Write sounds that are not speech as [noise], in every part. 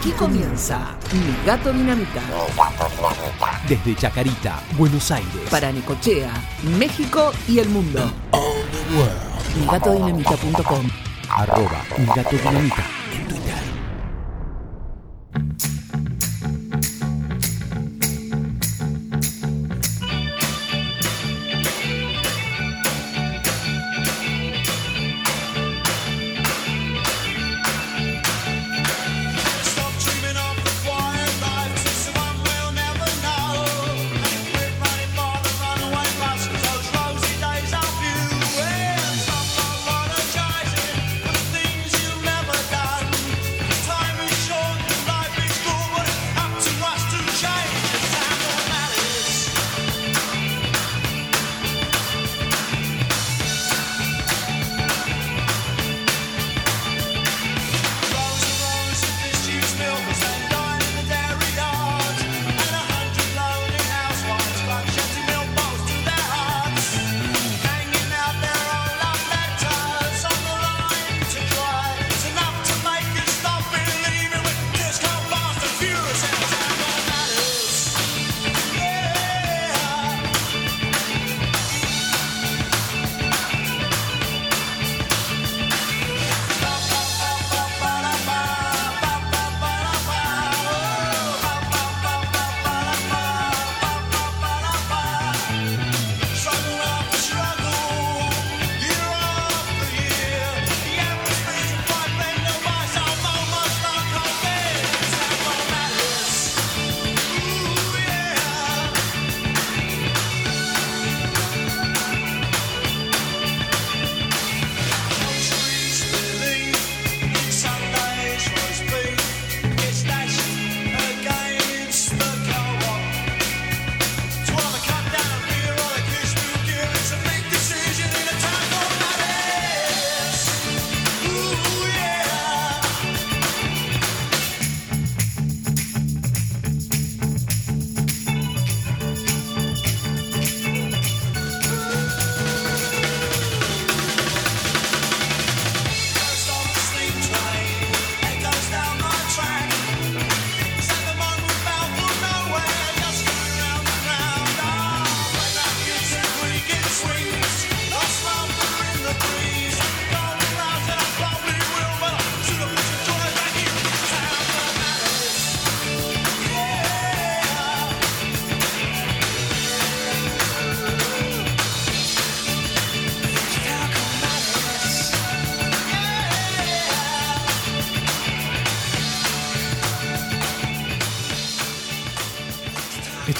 Aquí comienza Mi Gato Dinamita. Desde Chacarita, Buenos Aires. Para Necochea, México y el mundo. MiGatoDinamita.com Arroba Mi Gato Dinamita en Twitter.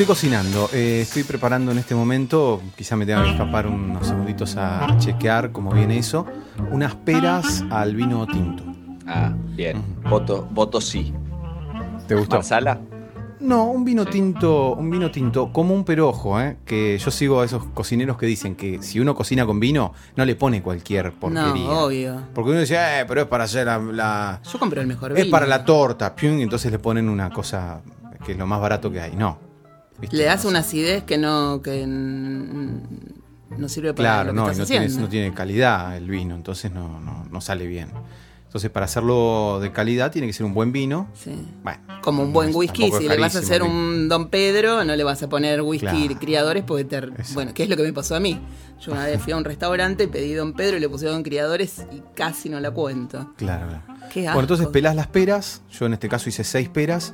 Estoy cocinando, eh, estoy preparando en este momento, quizá me tenga que escapar unos segunditos a chequear cómo viene eso, unas peras al vino tinto. Ah, bien. Voto, voto sí. ¿Te gustó? ¿Marsala? No, un vino tinto, un vino tinto común pero ojo, eh, que yo sigo a esos cocineros que dicen que si uno cocina con vino no le pone cualquier porquería. No, obvio. Porque uno dice, eh, pero es para hacer la, la- Yo compro el mejor es vino. para la torta, pium, y entonces le ponen una cosa que es lo más barato que hay. No. ¿Viste? Le das No una acidez que no que no sirve para Claro, lo que no, estás no tiene, no tiene calidad el vino, entonces no, no, no sale bien. Entonces, para hacerlo de calidad, tiene que ser un buen vino. Sí. Bueno, Como un buen whisky, si le vas a hacer un Don Pedro, no le vas a poner whisky Claro. criadores porque te... Bueno, ¿qué es lo que me pasó a mí? Yo una vez fui a un restaurante, pedí Don Pedro y le pusieron criadores y casi no la cuento. Claro, claro. Qué Bueno, entonces asco. pelás las peras. Yo en este caso hice seis peras.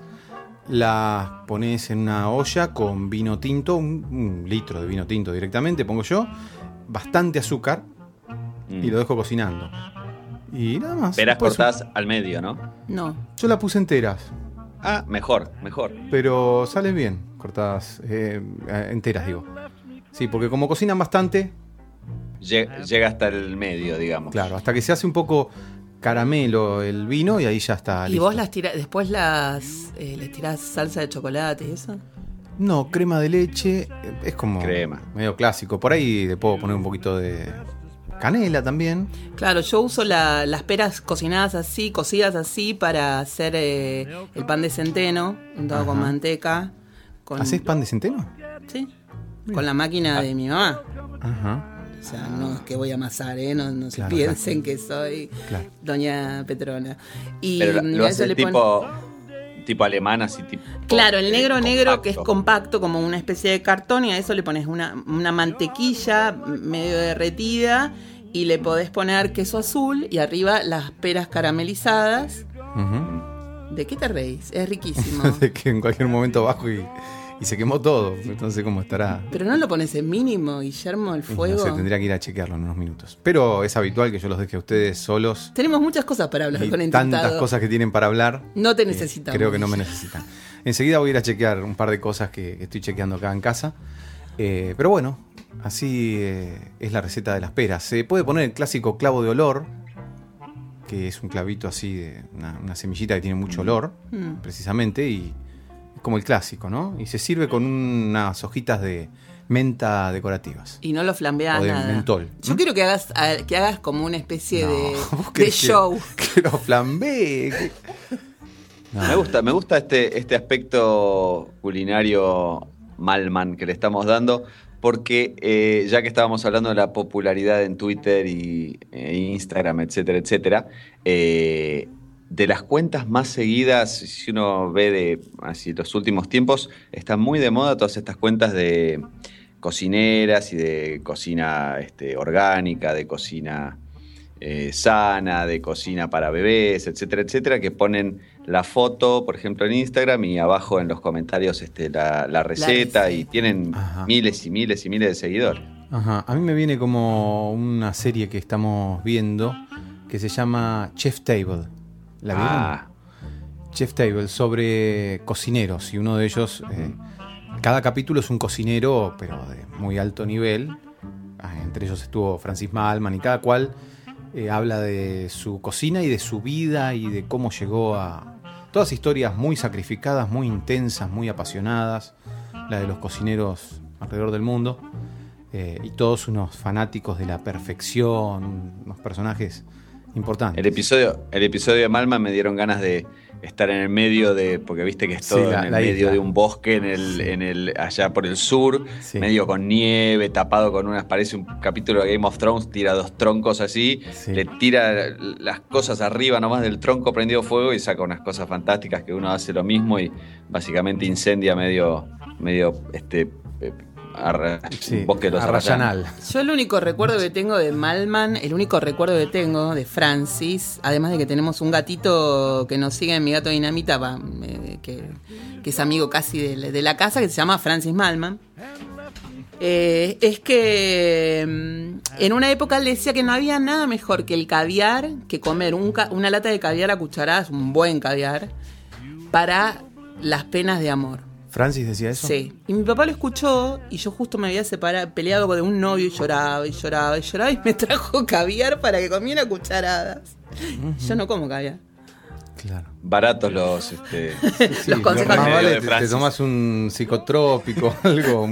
Las pones en una olla con vino tinto, un, un litro de vino tinto directamente, pongo yo. Bastante azúcar Mm. y lo dejo cocinando. Y nada más. Peras Después- cortadas al medio, ¿no? No. Yo la puse enteras. Ah, mejor, mejor. Pero salen bien, cortadas eh, eh, enteras, digo. Sí, porque como cocinan bastante, Lle- Llega hasta el medio, digamos. claro, hasta que se hace un poco caramelo el vino y ahí ya está. ¿Y listo. vos las tirás, después las eh, les tirás salsa de chocolate y eso? No, crema de leche, es como Crema. medio clásico. Por ahí le puedo poner un poquito de canela también. Claro, yo uso la- las peras cocinadas así, cocidas así, para hacer eh, el pan de centeno, untado con manteca. Con, ¿Haces pan de centeno? Sí, con la máquina de mi mamá. Ajá. O sea, no es que voy a amasar, ¿eh? No, no se Claro, piensen que soy Claro. doña Petrona. Y Pero lo a eso haces le pon- tipo tipo alemán, así tipo. Claro, el negro negro que es compacto. como una especie de cartón y a eso le pones una, una mantequilla medio derretida y le podés poner queso azul y arriba las peras caramelizadas. ¿De qué te reís? Es riquísimo. [laughs] de que en cualquier momento bajo y, y se quemó todo. Entonces, ¿cómo estará? Pero no lo pones en mínimo, Guillermo, el fuego. No sé, tendría que ir a chequearlo en unos minutos. Pero es habitual que yo los deje a ustedes solos. Tenemos muchas cosas para hablar Y con tantas Intentado. cosas que tienen para hablar. No te eh, necesitamos. creo que no me necesitan. Enseguida voy a ir a chequear un par de cosas que, estoy chequeando acá en casa. Eh, pero bueno, así eh, es la receta de las peras. Se puede poner el clásico clavo de olor, que es un clavito así, de una, una semillita que tiene mucho olor, Mm. precisamente, y como el clásico, ¿no? Y se sirve con unas hojitas de menta decorativas. Y no lo flambeas O de nada. mentol. Yo ¿Mm? quiero que hagas, que hagas como una especie No, de, [laughs] ¿vos de querés que- show. [laughs] Que lo flambee. que- No. Me gusta, me gusta este, este aspecto culinario Malman que le estamos dando, porque eh, ya que estábamos hablando de la popularidad en Twitter y e Instagram, etcétera, etcétera, eh, de las cuentas más seguidas, si uno ve de así los últimos tiempos, están muy de moda todas estas cuentas de cocineras y de cocina este, orgánica, de cocina eh, sana, de cocina para bebés, etcétera, etcétera, que ponen la foto, por ejemplo, en Instagram y abajo en los comentarios este, la, la receta receta. y tienen Ajá. miles y miles y miles de seguidores. Ajá, a mí me viene como una serie que estamos viendo que se llama Chef Table. ¿La vieron? Ah, Chef Table sobre cocineros y uno de ellos, eh, cada capítulo es un cocinero, pero de muy alto nivel. Ah, entre ellos estuvo Francis Malman y cada cual eh, habla de su cocina y de su vida y de cómo llegó a... Todas historias muy sacrificadas, muy intensas, muy apasionadas, la de los cocineros alrededor del mundo. eh, y todos unos fanáticos de la perfección, unos personajes importantes. el episodio, el episodio de Malma me dieron ganas de estar en el medio de, porque viste que es Sí, todo la- en el medio isla. de un bosque en el, en el, allá por el sur, Sí. medio con nieve, tapado con unas, parece un capítulo de Game of Thrones, tira dos troncos así, Sí. le tira las cosas arriba nomás del tronco prendido fuego y saca unas cosas fantásticas que uno hace lo mismo y básicamente incendia medio, medio este eh, arra- Sí, bosque de los arrayanes. Arrayanal. Yo el único recuerdo que tengo de Malman, el único recuerdo que tengo de Francis, además de que tenemos un gatito que nos sigue en mi gato dinamita, eh, que, que es amigo casi de, la- de la casa, que se llama Francis Malman. eh, es que mm, en una época él decía que no había nada mejor que el caviar, que comer un ca- una lata de caviar a cucharadas, un buen caviar, para las penas de amor. Francis decía eso. Sí. Y mi papá lo escuchó y yo justo me había separado, peleado de un novio y lloraba y lloraba y lloraba y me [laughs] trajo caviar para que comiera cucharadas. Yo no como caviar. Claro. Baratos los, este, [laughs] Sí, Los consejos más de vale te, tomas un psicotrópico, [laughs] algo.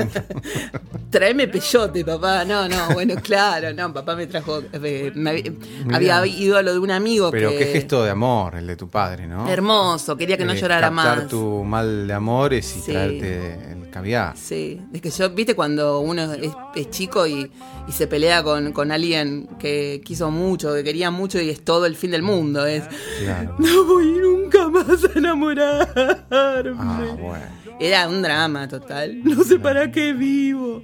Traeme peyote, papá. No, no, bueno, claro, no, papá me trajo. eh, me había, Mirá. había ido a lo de un amigo Pero que. qué gesto de amor el de tu padre, ¿no? Hermoso, quería que no Eh, llorara captar más. tu mal de amores y Sí. traerte el caviar. Sí, es que yo, viste, cuando uno es, es chico y, y se pelea con, con alguien que quiso mucho, que quería mucho y es todo el fin del mundo. Es, Claro. no voy nunca más a enamorarme. Ah, bueno. Era un drama total. No sé para qué vivo.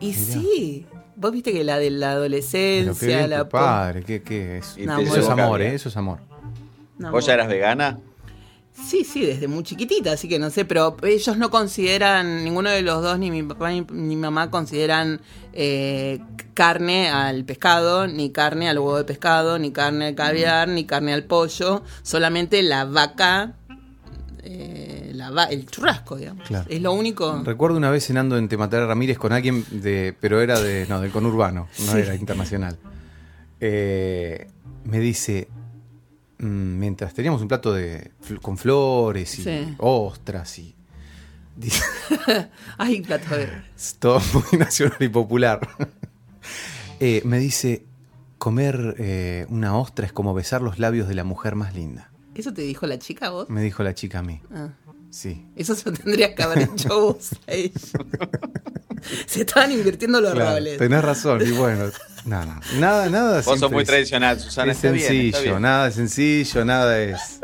Y sí, vos viste que la de la adolescencia, la padre, ¿qué, qué es? Te eso es amor. ¿eh? Eso es amor. No, ¿Vos ya eras vegana? Sí, sí, desde muy chiquitita, así que no sé, pero ellos no consideran, ninguno de los dos, ni mi papá ni mi mamá consideran eh, carne al pescado, ni carne al huevo de pescado, ni carne al caviar, ni carne al pollo, solamente la vaca, eh, la va- el churrasco, digamos. Claro. Es lo único. Recuerdo una vez cenando en Tematera Ramírez con alguien de. pero era de. no, del conurbano, no Sí. era internacional. Eh, me dice. Mm, Mientras teníamos un plato de con flores y Sí. ostras y. Dice, [laughs] Ay, plato de... todo muy [laughs] nacional y popular. Eh, me dice, comer eh, una ostra es como besar los labios de la mujer más linda. ¿Eso te dijo la chica vos? Me dijo la chica a mí. Ah. Sí. Eso se lo tendrías que haber hecho vos a ella. [laughs] Se estaban invirtiendo los Claro, roles. tenés razón. Y bueno, nada, nada, nada. Vos sos muy es- tradicional, Susana. es está bien, sencillo, está bien. nada es sencillo, nada es.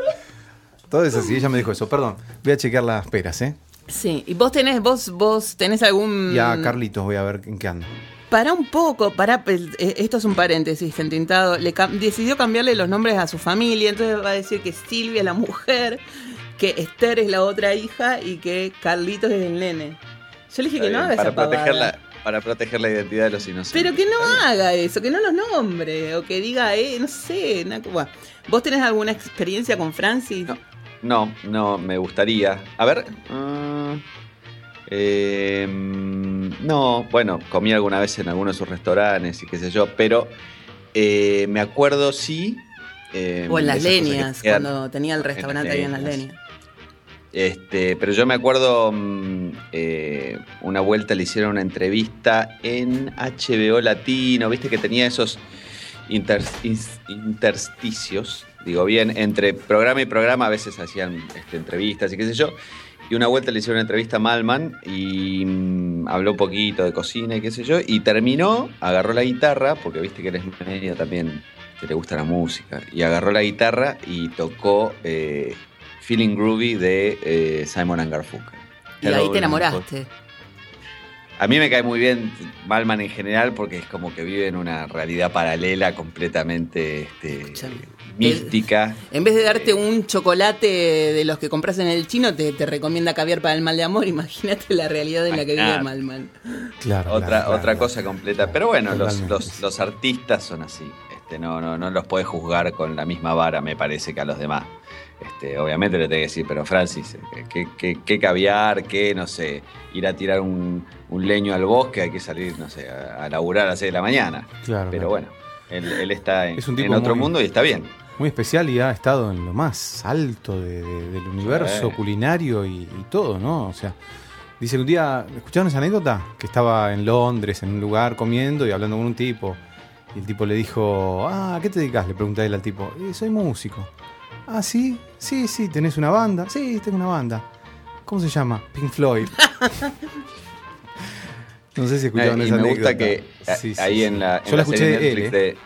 Todo es así, ella me dijo eso. Perdón, voy a chequear las peras, ¿eh? Sí, y vos tenés, vos, vos tenés algún... Y a Carlitos voy a ver en qué anda. Para un poco, para esto es un paréntesis, Gentintado. Le cam- decidió cambiarle los nombres a su familia, entonces va a decir que Silvia es la mujer, que Esther es la otra hija y que Carlitos es el nene. Yo le dije que no haga para, esa proteger pavada. Para proteger la identidad de los inocentes. Pero que no haga eso, que no los nombre, o que diga, eh, no sé, na- bueno. ¿Vos tenés alguna experiencia con Francis? No. No, no, me gustaría. A ver. mm, eh, no, bueno, comí alguna vez en alguno de sus restaurantes y qué sé yo, pero eh, me acuerdo sí. eh, o en las leñas, cuando tenía el restaurante ahí en las leñas. Este, pero yo me acuerdo mm, eh, una vuelta le hicieron una entrevista en HBO Latino, viste que tenía esos intersticios, digo bien, entre programa y programa a veces hacían este, entrevistas y qué sé yo. Y una vuelta le hicieron una entrevista a Malman y mm, habló poquito de cocina y qué sé yo. Y terminó, agarró la guitarra, porque viste que él es medio también que le gusta la música. Y agarró la guitarra y tocó eh, Feeling Groovy de eh, Simon and Garfunkel. Y ahí Hello, te enamoraste. A mí me cae muy bien Malman en general porque es como que vive en una realidad paralela completamente este, mística. En vez de darte un chocolate de los que compras en el chino, te, te recomienda caviar para el mal de amor. [laughs] Imagínate la realidad en la que vive. Malman. Claro. Otra, claro, otra claro. cosa completa. Pero bueno, los, los, los artistas son así. Este, no, no, no los puedes juzgar con la misma vara, me parece, que a los demás. Este, obviamente le tengo que decir, pero Francis, eh, ¿qué, qué, qué caviar? ¿Qué, no sé, ir a tirar un, un leño al bosque? Hay que salir, no sé, a, a laburar a las 6 de la mañana. Claro, Pero claro. bueno, él, él está en, Es un tipo en otro muy- mundo y está bien. Muy especial y ha estado en lo más alto de- de- del universo Sí. culinario y, y todo, ¿no? O sea, dice que un día, ¿escucharon esa anécdota? Que estaba en Londres, en un lugar comiendo y hablando con un tipo. Y el tipo le dijo, ah, ¿a qué te dedicas? Le pregunta él al tipo, "Eh, soy músico. Ah, sí, sí, sí, ¿tenés una banda? Sí, tengo una banda. ¿Cómo se llama? Pink Floyd. [laughs] no sé si escucharon Eh, y esa me gusta que Sí, sí, ahí sí. en la, en Yo la serie escuché de él, Netflix ¿eh?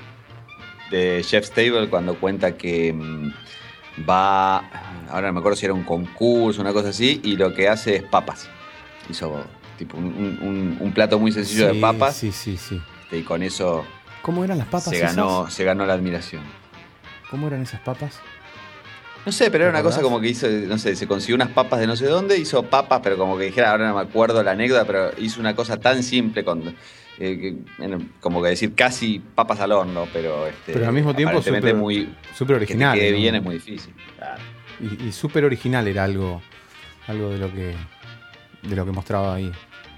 de, de Chef's Table cuando cuenta que mm, va, ahora no me acuerdo si era un concurso, una cosa así, y lo que hace es papas. Hizo tipo un, un- un- un plato muy sencillo de papas Sí, sí, sí. y con eso ¿Cómo eran las papas se esas? ganó, se ganó la admiración. ¿Cómo eran esas papas? No sé, pero era ¿Te una cosa como que hizo, no sé, se consiguió unas papas de no sé dónde, hizo papas, pero como que dijera, ahora no me acuerdo la anécdota, pero hizo una cosa tan simple con, eh, que, como que decir casi papas al horno, pero este, Pero al mismo tiempo súper- muy que te original. quede ¿no? bien es muy difícil. Claro. Y, y súper original era algo, algo de lo que de lo que mostraba ahí,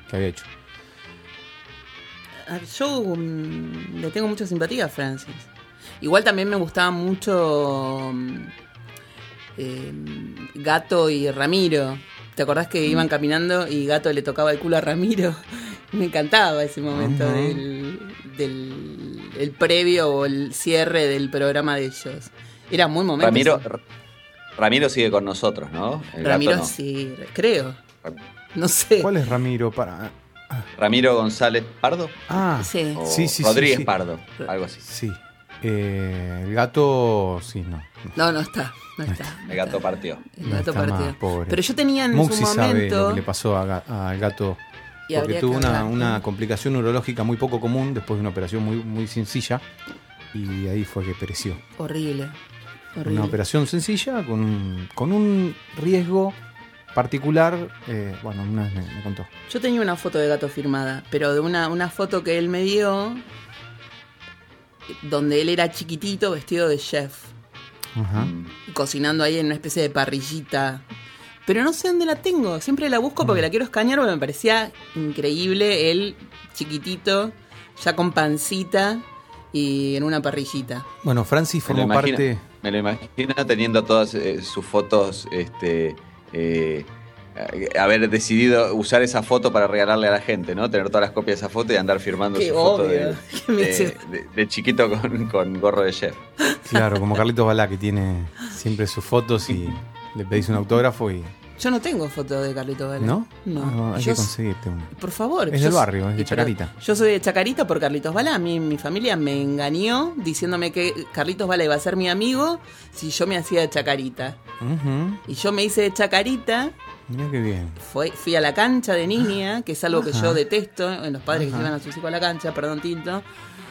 que había hecho. Ah, Yo mm, le tengo mucha simpatía a Francis. Igual también me gustaba mucho mm, eh, Gato y Ramiro. ¿Te acordás que iban Mm. caminando y Gato le tocaba el culo a Ramiro? [laughs] Me encantaba ese momento Ajá. del, del el previo o el cierre del programa de ellos. Era muy momento. Ramiro. Ramiro sigue con nosotros, ¿no? El gato Ramiro no. sí, creo. No sé. ¿Cuál es Ramiro para? Ramiro González Pardo Ah, Sí. o Sí, sí, sí, Rodríguez sí. Pardo, algo así. sí. Eh, el gato, sí, no. No, no está. No está. no El gato está. partió. El gato más, pobre. Pero yo tenía en Muxi su sabe momento. lo que le pasó al gato. Y Porque tuvo una, una complicación neurológica muy poco común después de una operación muy, muy sencilla. Y ahí fue que pereció. Horrible. Horrible. Una operación sencilla con un, con un riesgo particular. eh, bueno, una vez me, me contó. Yo tenía una foto de gato firmada, pero de una, una foto que él me dio donde él era chiquitito vestido de chef, Ajá. Mm. cocinando ahí en una especie de parrillita. Pero no sé dónde la tengo, siempre la busco Mm. porque la quiero escanear porque me parecía increíble él chiquitito, ya con pancita y en una parrillita. Bueno, Francis Me formó imagino, parte. me lo imagino teniendo todas eh, sus fotos, este, eh, haber decidido usar esa foto para regalarle a la gente, ¿no? Tener todas las copias de esa foto y andar firmando Qué su foto [laughs] de, chiquito con, con gorro de chef. Claro, como Carlitos Balá, que tiene siempre sus fotos y le pedís un autógrafo y Yo no tengo foto de Carlitos Balá. ¿No? No. Ah, hay Yo que conseguirte una. Por favor. Es yo del barrio, es de Chacarita. Yo soy de Chacarita por Carlitos Balá. A mí mi familia me engañó diciéndome que Carlitos Balá iba a ser mi amigo si yo me hacía de Chacarita. Y yo me hice de Chacarita, Mirá qué bien. fue, fui a la cancha de niña, que es algo que Ajá. yo detesto en los padres Ajá. que llevan a sus hijos a la cancha, perdón Tinto.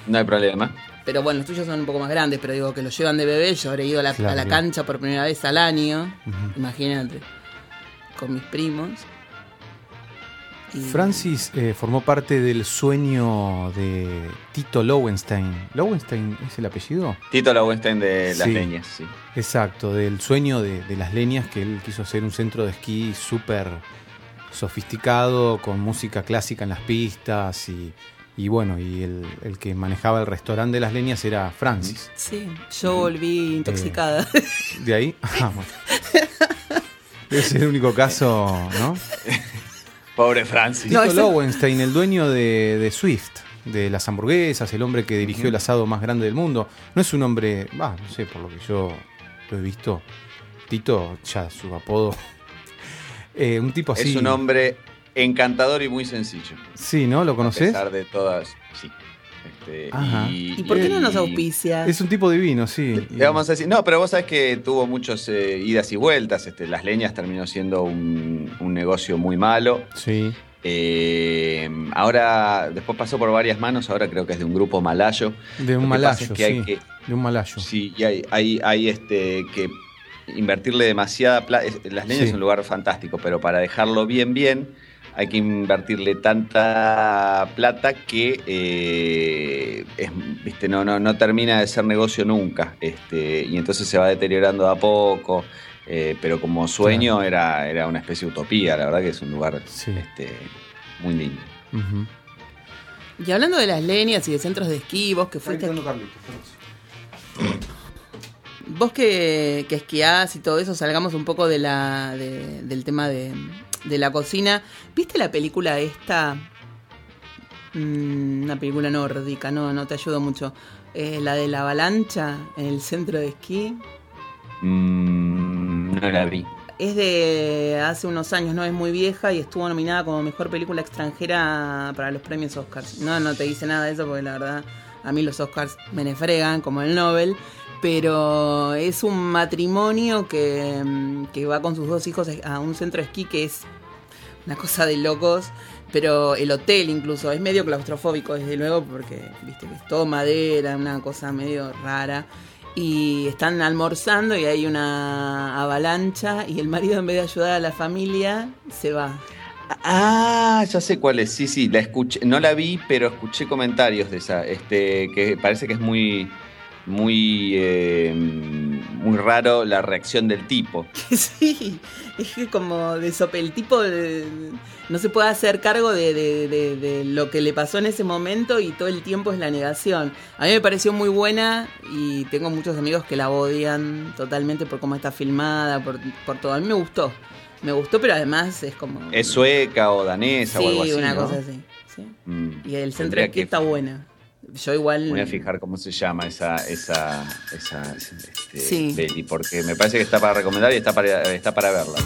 No hay problema. Pero bueno, los tuyos son un poco más grandes, pero digo que los llevan de bebé. Yo habré ido a la, Claro, a la cancha por primera vez al año, Ujú. imagínate, con mis primos. Y- Francis eh, formó parte del sueño de Tito Lowenstein. ¿Lowenstein es el apellido? Tito Lowenstein de Las Sí. Leñas, sí. Exacto, del sueño de, de las leñas que él quiso hacer un centro de esquí súper sofisticado, con música clásica en las pistas y, y bueno, y el, el que manejaba el restaurante de las leñas era Francis. Sí, yo volví intoxicada. De ahí, [laughs] ah, bueno. Debe ser el único caso, ¿no? [laughs] Pobre Francis. No, Tito Lowenstein, el dueño de, de Swift, de las hamburguesas, el hombre que dirigió el asado más grande del mundo. No es un hombre, va, no sé, por lo que yo lo he visto. Tito, ya su apodo. [laughs] Eh, un tipo así. Es un hombre encantador y muy sencillo. Sí, ¿no? ¿Lo A conoces? pesar de todas. Sí. Este. ¿Y por qué no nos auspicia? Es un tipo divino, sí. Le Vamos a decir, no, pero vos sabés que tuvo muchas idas y vueltas. Este, Las Leñas terminó siendo un, un negocio muy malo. Sí. Eh, ahora, después pasó por varias manos, ahora creo que es de un grupo malayo. De un malayo, es que hay sí. que- De un malayo. Sí, y hay, hay, hay este, que invertirle demasiada plata. Las Leñas Sí. es un lugar fantástico, pero para dejarlo bien, bien, hay que invertirle tanta plata que eh, es, viste, no, no, no termina de ser negocio nunca. Este, y entonces se va deteriorando de a poco. eh, pero como sueño era, era una especie de utopía, la verdad que es un lugar Sí. este, muy lindo. Ujú. Y hablando de las leñas y de centros de esquí, vos que fuiste... Vos que, que esquiás y todo eso, salgamos un poco de la, de- del tema de, de la cocina. ¿Viste la película esta? Mm, una película nórdica, no, no te ayudo mucho. Eh, la de la avalancha en el centro de esquí. Mm, no la vi. Es de hace unos años, no es muy vieja y estuvo nominada como mejor película extranjera para los premios Oscars. No, no te dice nada de eso porque la verdad a mí los Oscars me nefregan como el Nobel. Pero es un matrimonio que, mm, que va con sus dos hijos a un centro de esquí que es una cosa de locos. Pero el hotel incluso es medio claustrofóbico desde luego porque viste que es todo madera, una cosa medio rara. Y están almorzando y hay una avalancha y el marido en vez de ayudar a la familia se va. Ah, ya sé cuál es. Sí, sí, la escuché. No la vi, pero escuché comentarios de esa. Este, que parece que es muy, muy, eh, muy raro la reacción del tipo. [laughs] sí, es que como de sope, el tipo de- no se puede hacer cargo de, de- de- de lo que le pasó en ese momento y todo el tiempo es la negación. A mí me pareció muy buena y tengo muchos amigos que la odian totalmente por cómo está filmada, por, por todo. A mí me gustó, me gustó, pero además es como... Es sueca o danesa sí, o algo así. una ¿no? cosa así. sí. Mm. Y el centro de que- está buena. Yo igual... Me voy a fijar cómo se llama esa, esa, esa este, Sí. peli, porque me parece que está para recomendar y está para, está para verla.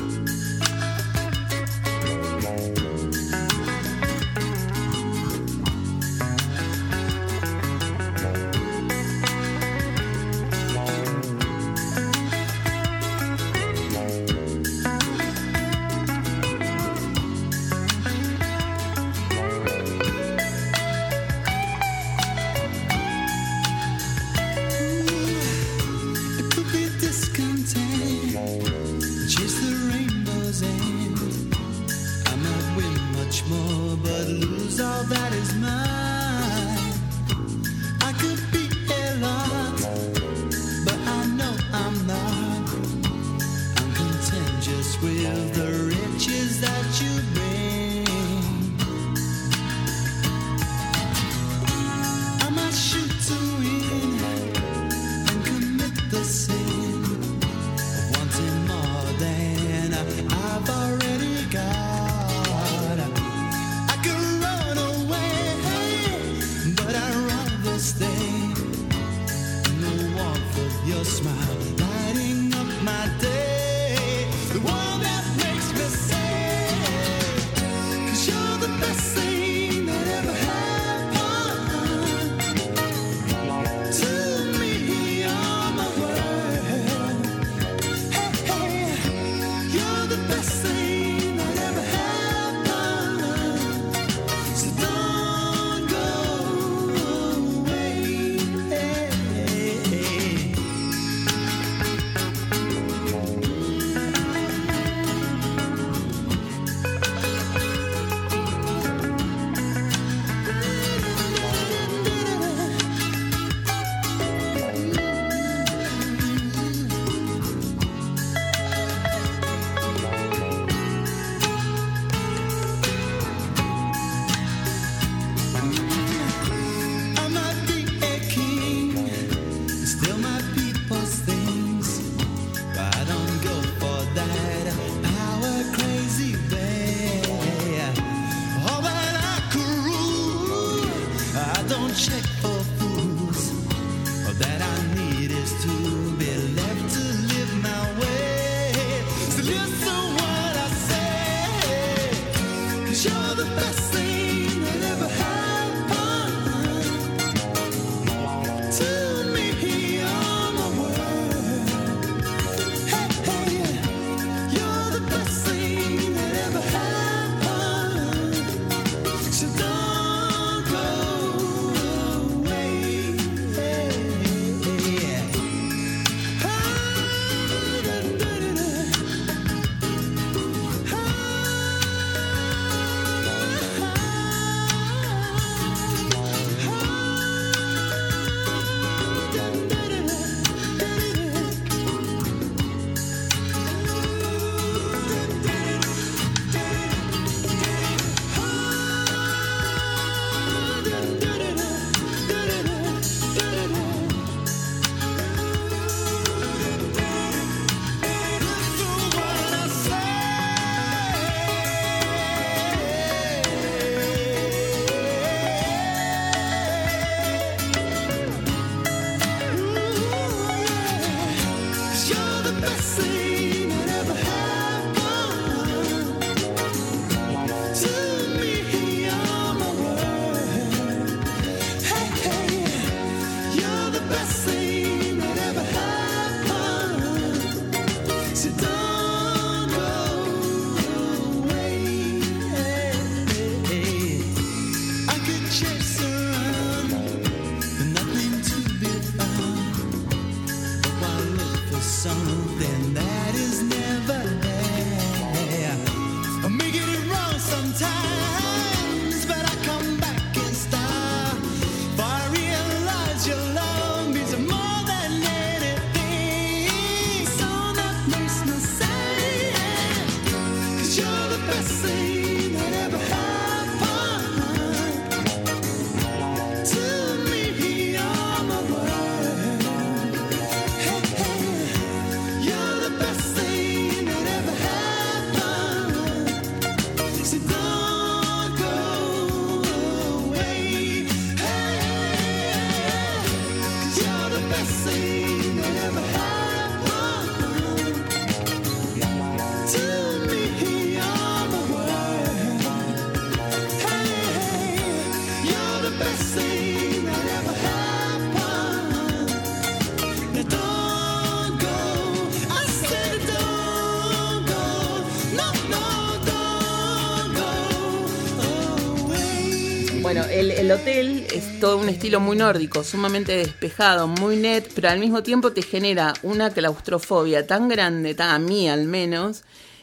Hotel es todo un estilo muy nórdico, sumamente despejado, muy net, pero al mismo tiempo te genera una claustrofobia tan grande, tan, a mí al menos,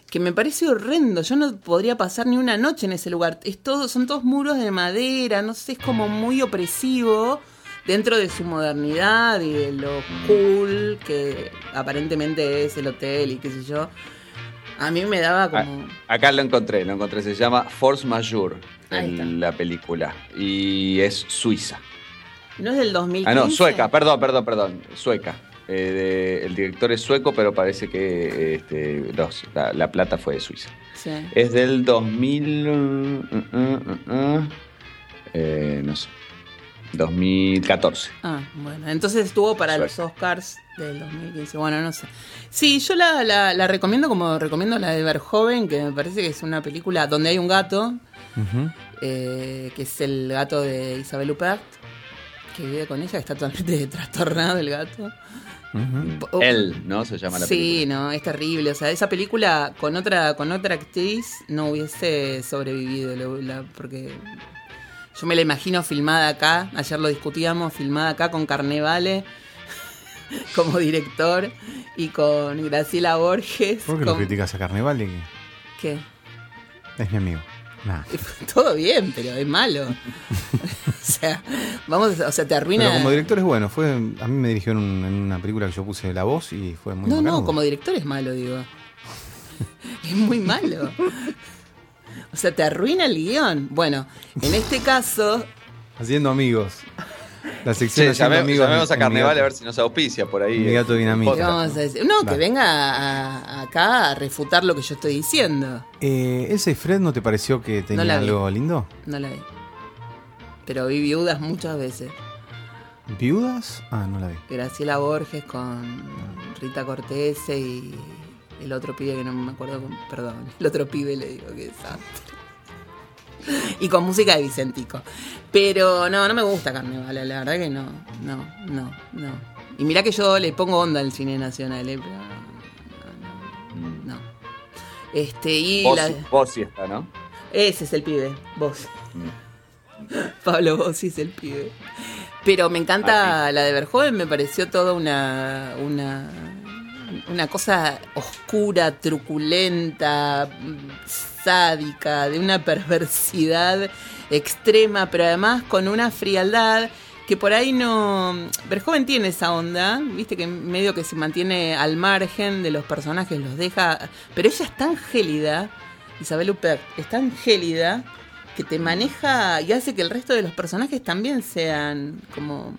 que me parece horrendo. Yo no podría pasar ni una noche en ese lugar. Es todo, son todos muros de madera, no sé, es como muy opresivo dentro de su modernidad y de lo cool que aparentemente es el hotel y qué sé yo. A mí me daba como... Ah, Acá lo encontré, lo encontré. Se llama Force Majeure. En la película. Y es suiza. ¿No es del 2015? Ah, no, sueca, perdón, perdón, perdón. Sueca. Eh, de- el director es sueco, pero parece que este, los- la, la plata fue de Suiza. Sí. Es del 2000. mm, mm, mm, eh, no sé. 2014. Ah, bueno, entonces estuvo para Suerte. los Oscars del 2015. Bueno, no sé. Sí, yo la, la, la recomiendo como recomiendo la de Verhoeven, que me parece que es una película donde hay un gato, eh, que es el gato de Isabel Huppert, que vive con ella, que está totalmente [laughs] trastornado el gato. Oh, Él, ¿no? Se llama la Sí, película. no, es terrible. O sea, esa película con otra, con otra actriz no hubiese sobrevivido. la- porque yo me la imagino filmada acá. Ayer lo discutíamos, filmada acá con Carnevale [laughs] como director y con Graciela Borges. ¿Por qué lo criticas a Carnevale? ¿Qué? Es mi amigo. Nah. Todo bien, pero es malo. [laughs] o sea, vamos, o sea, te arruina. Pero como director es bueno. Fue, a mí me dirigió en, un- en una película que yo puse la voz y fue muy No, no, macanudo. como director es malo, digo. [laughs] es muy malo. O sea, te arruina el guion. Bueno, en este caso, Haciendo amigos. La Sí, sección Haciendo llame- amigos. llamemos a Carnaval gato. a ver si nos auspicia por ahí. Mi gato eh, dinamita. ¿qué podcast. vamos a decir? No, que venga a- a- acá a refutar lo que yo estoy diciendo. Eh, ¿Ese Fred no te pareció que tenía la vi. algo lindo? No la vi. Pero vi viudas muchas veces. ¿Viudas? Ah, no la vi. Graciela Borges con Rita Cortese y el otro pibe que no me acuerdo, con- perdón, el otro pibe le digo que desastre. [laughs] Y con música de Vicentico. Pero no, no me gusta Carnaval, la verdad que no, no, no, no. Y mirá que yo le pongo onda al cine nacional, eh, pero no, no, no. Este, y Vos, la- vos sí está, ¿no? ese es el pibe, vos. [laughs] Pablo Bossi es el pibe. Pero me encanta la de Verjoven, me pareció toda una, una, una cosa oscura, truculenta, sádica, de una perversidad extrema, pero además con una frialdad que por ahí no... Verjoven tiene esa onda, viste que medio que se mantiene al margen de los personajes, los deja... Pero ella es tan gélida, Isabel Huppert, es tan gélida que te maneja y hace que el resto de los personajes también sean como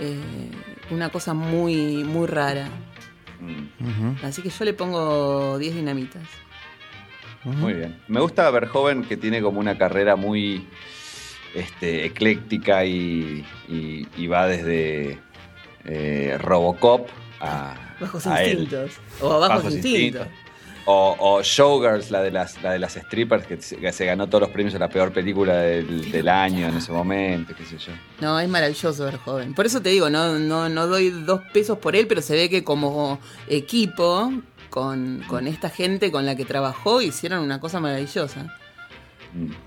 eh, una cosa muy, muy rara. Así que yo le pongo 10 dinamitas. Muy bien. Me gusta Verjoven que tiene como una carrera muy este, ecléctica y, y- y va desde eh, Robocop a, Bajos a él. instintos. O bajos, instintos. O, Showgirls, la de las, la de las strippers, que se, ganó todos los premios a la peor película del, del año en ese momento, qué sé yo. No, es maravilloso ver joven. Por eso te digo, no, no, no doy dos pesos por él, pero se ve que como equipo, con, con esta gente con la que trabajó, hicieron una cosa maravillosa.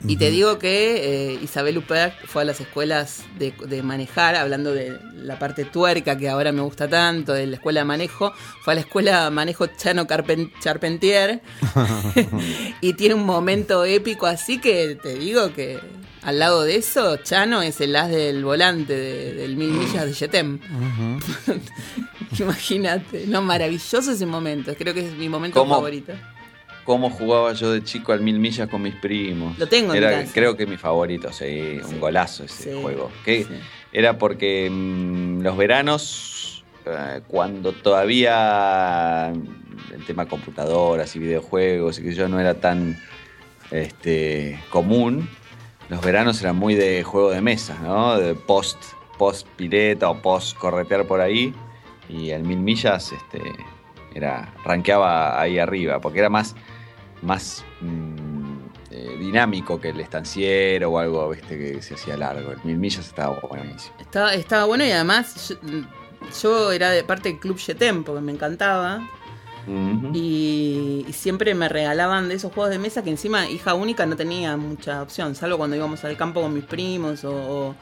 Y te digo que eh, Isabel Huppert fue a las escuelas de, de manejar, hablando de la parte tuerca que ahora me gusta tanto, de la escuela de manejo, fue a la escuela de manejo Chano Carpen- Charpentier [laughs] [laughs] y tiene un momento épico así que te digo que al lado de eso, Chano es el as del volante de- del Mil Millas de Yetem. [laughs] Imagínate, no, maravilloso ese momento, creo que es mi momento ¿Cómo? favorito. ¿Cómo jugaba yo de chico al mil millas con mis primos? Lo tengo en Era, casa. Creo que mi favorito, sí, un Sí. golazo ese Sí, juego. Que sí. Era porque mm, los veranos, eh, cuando todavía el tema computadoras y videojuegos y que yo no era tan este, común, los veranos eran muy de juego de mesa, ¿no? De post, post pileta o post corretear por ahí. Y el mil millas este, era, rankeaba ahí arriba, porque era más, más mm, eh, dinámico que el estanciero o algo ¿viste? que se hacía largo. El mil millas estaba buenísimo. Estaba, estaba bueno y además yo, yo era de parte del Club Yetem porque me encantaba. Y, y siempre me regalaban de esos juegos de mesa que encima hija única no tenía mucha opción, salvo cuando íbamos al campo con mis primos o, o-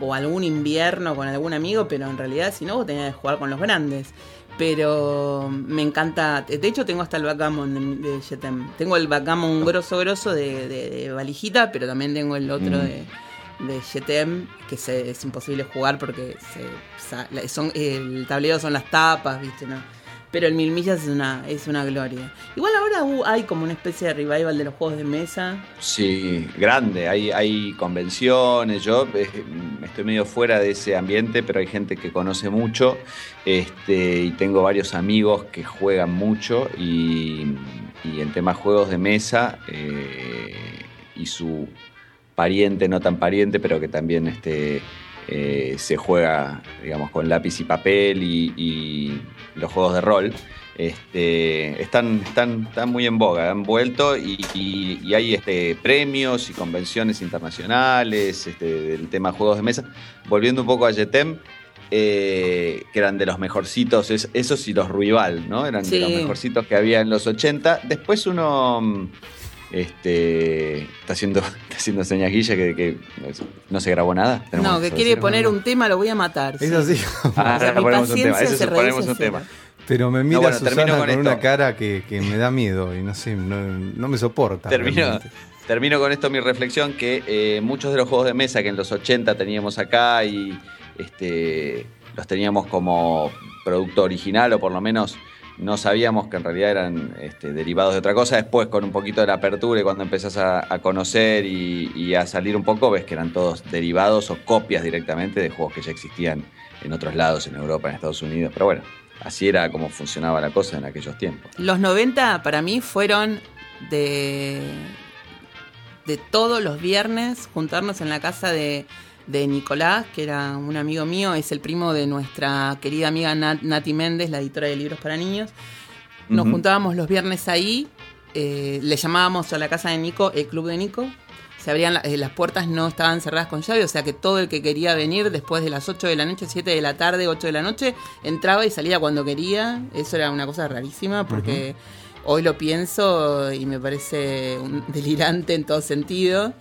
o algún invierno con algún amigo, pero en realidad si no vos tenías que jugar con los grandes. Pero me encanta, de hecho tengo hasta el backgammon de, de. Tengo el backgammon grosso grosso de, de- de valijita, pero también tengo el otro Mm. de, de Yetem, que se- es imposible jugar porque se, son, el tablero son las tapas, ¿viste? ¿no? Pero el Mil Millas es una, es una gloria. Igual ahora hu- hay como una especie de revival de los juegos de mesa. Sí, grande. Hay, hay convenciones. Yo eh, estoy medio fuera de ese ambiente, pero hay gente que conoce mucho. Este, y tengo varios amigos que juegan mucho. Y, y en temas juegos de mesa, eh, y su pariente, no tan pariente, pero que también este, eh, se juega, digamos, con lápiz y papel y, y los juegos de rol. Este, están, están, están muy en boga, han vuelto y, y- y hay este, premios y convenciones internacionales este, del tema juegos de mesa. Volviendo un poco a Yetem, eh, que eran de los mejorcitos, es- esos y los Ruibal, ¿no? Eran de los mejorcitos que había en los 80. Después uno mm, este, está, haciendo, [laughs] está haciendo señas guilla que, que no se grabó nada. No, que quiere decir, poner un tema, lo voy a matar. Es así. Ah, [laughs] O sea, mi ponemos un tema. Eso es, ponemos un tema. Pero me mira bueno, Susana con con, esto. una cara que, que me da miedo y no sé, no, no me soporta. Termino, realmente. termino con esto mi reflexión, que eh, muchos de los juegos de mesa que en los 80 teníamos acá y este, los teníamos como producto original o por lo menos no sabíamos que en realidad eran este, derivados de otra cosa. Después con un poquito de la apertura y cuando empezás a, conocer y, y a salir un poco, ves que eran todos derivados o copias directamente de juegos que ya existían en otros lados, en Europa, en Estados Unidos. Pero bueno, así era como funcionaba la cosa en aquellos tiempos. Los 90 para mí fueron de, de todos los viernes juntarnos en la casa de, de Nicolás, que era un amigo mío, es el primo de nuestra querida amiga Nat- Nati Méndez, la editora de libros para niños. Nos juntábamos los viernes ahí, eh, le llamábamos a la casa de Nico el club de Nico. Se abrían la- eh, las puertas, no estaban cerradas con llave, o sea que todo el que quería venir después de las 8 de la noche, 7 de la tarde, 8 de la noche, entraba y salía cuando quería. Eso era una cosa rarísima porque hoy lo pienso y me parece un [laughs] delirante en todo sentido.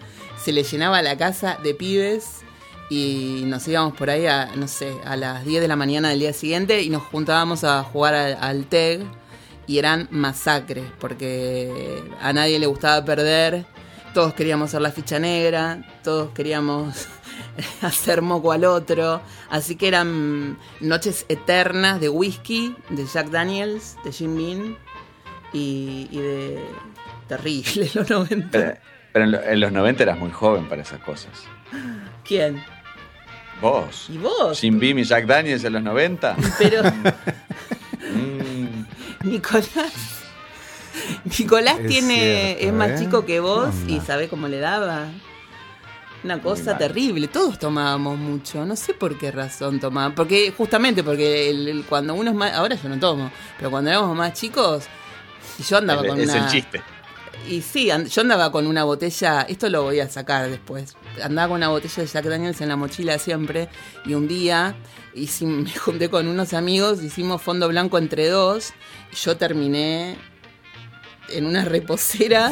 Se le llenaba la casa de pibes y nos íbamos por ahí a, no sé, a las 10 de la mañana del día siguiente y nos juntábamos a jugar al, al TEG y eran masacres porque a nadie le gustaba perder, todos queríamos hacer la ficha negra, todos queríamos [laughs] hacer moco al otro, así que eran noches eternas de whisky, de Jack Daniels, de Jim Beam y, y de terrible [laughs] los 90. Pero, pero en, lo- en los 90 eras muy joven para esas cosas. ¿Quién? Vos. ¿Y vos? Jim Beam y Jack Daniels en los 90. Pero Mm, [laughs] Nicolás. Nicolás Es tiene, cierto, es más ¿eh? chico que vos ¿Qué y sabe cómo le daba. Una cosa terrible, todos tomábamos mucho, no sé por qué razón tomaban, porque justamente porque el- el- cuando uno es más, ahora yo no tomo, pero cuando éramos más chicos, y yo andaba Es, con es una... el chiste. Y sí, and- yo andaba con una botella, esto lo voy a sacar después, andaba con una botella de Jack Daniels en la mochila siempre, y un día hici- [laughs] me junté con unos amigos, hicimos fondo blanco entre dos, y yo terminé en una reposera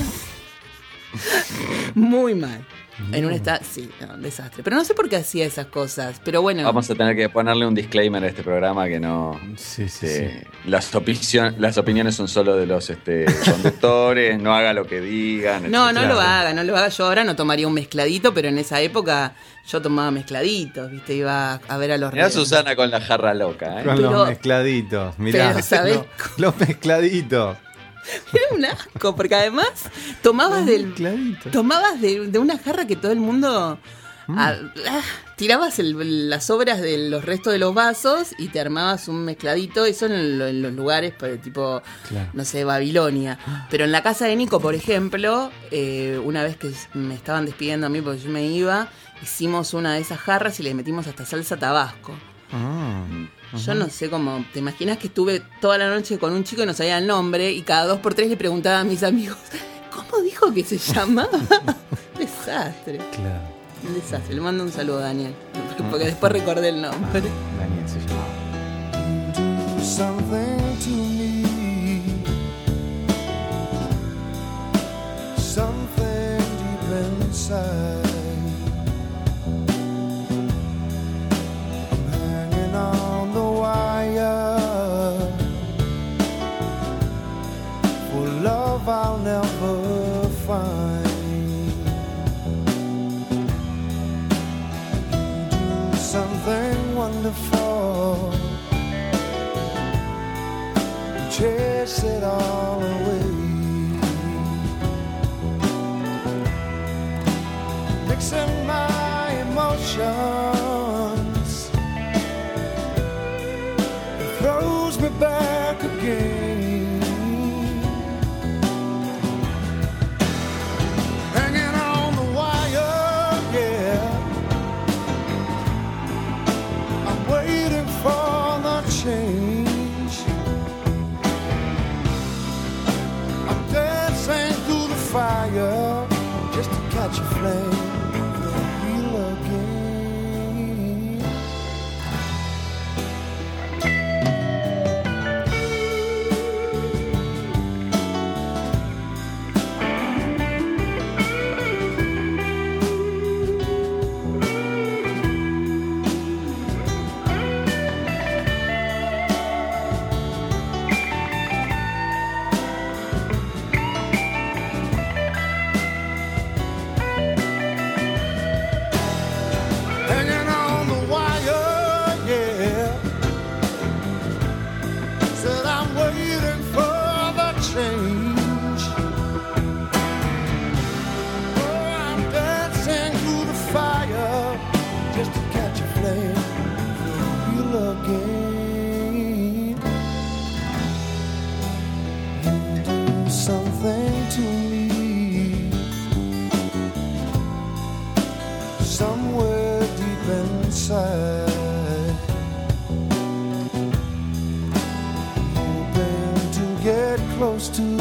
[laughs] muy mal. En un estado, sí, no, un desastre. Pero no sé por qué hacía esas cosas. Pero bueno, Vamos a tener que ponerle un disclaimer a este programa que no. Sí, sí, este, sí. Las, opinion- las opiniones son solo de los este, conductores, no haga lo que digan. no, no lo haga, no lo haga. Yo ahora no tomaría un mezcladito, pero en esa época yo tomaba mezcladitos, ¿viste? Iba a ver a los Mirá. Susana con la jarra loca, ¿eh? Con Pero- los mezcladitos, mirá. pero, ¿sabés? Los, [laughs] los mezcladitos. [laughs] Era un asco, porque además tomabas del. Tomabas de, de una jarra que todo el mundo. Mm. ah, ah, tirabas el- las sobras de los restos de los vasos y te armabas un mezcladito. Eso en, lo- en los lugares, pues, tipo, Claro. no sé, Babilonia. [gasps] Pero en la casa de Nico, por ejemplo, eh, una vez que me estaban despidiendo a mí porque yo me iba, hicimos una de esas jarras y le metimos hasta salsa tabasco. Yo no sé cómo. ¿Te imaginas que estuve toda la noche con un chico y no sabía el nombre y cada dos por tres le preguntaba a mis amigos, ¿cómo dijo que se llamaba? [laughs] desastre. claro. Un desastre. Le mando un saludo a Daniel. Porque después recordé el nombre. [laughs] Daniel se llamaba. do something to me. Something deep inside. Close to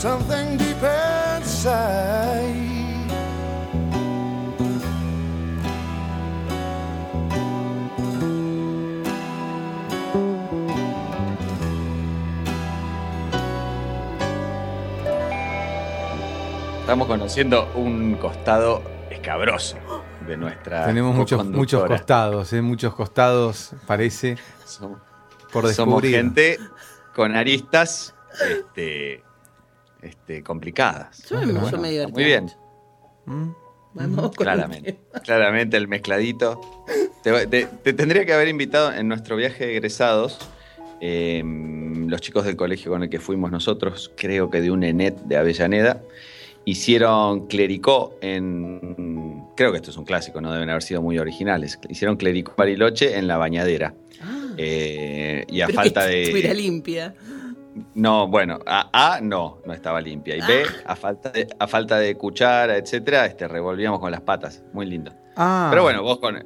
something deep inside. Estamos conociendo un costado escabroso de nuestra. Tenemos muchos, muchos costados, ¿eh? muchos costados, parece. Somos, por somos descubrir. gente con aristas este, este, complicadas. Yo, me- yo me divertí Muy bien. ¿Mm? Vamos con el Claramente, tema. claramente el mezcladito. Te, te- te tendría que haber invitado en nuestro viaje de egresados. eh, los chicos del colegio con el que fuimos nosotros, creo que de un ENET de Avellaneda, hicieron clericó en. Creo que esto es un clásico, no deben haber sido muy originales. Hicieron clericó Bariloche en la bañadera. Ah, Eh, y a falta de. limpia. No, bueno, a, A no, no estaba limpia. Y B, Ah. a falta de, a falta de cuchara, etcétera, este, revolvíamos con las patas. Muy lindo. Ah, Pero bueno, vos con,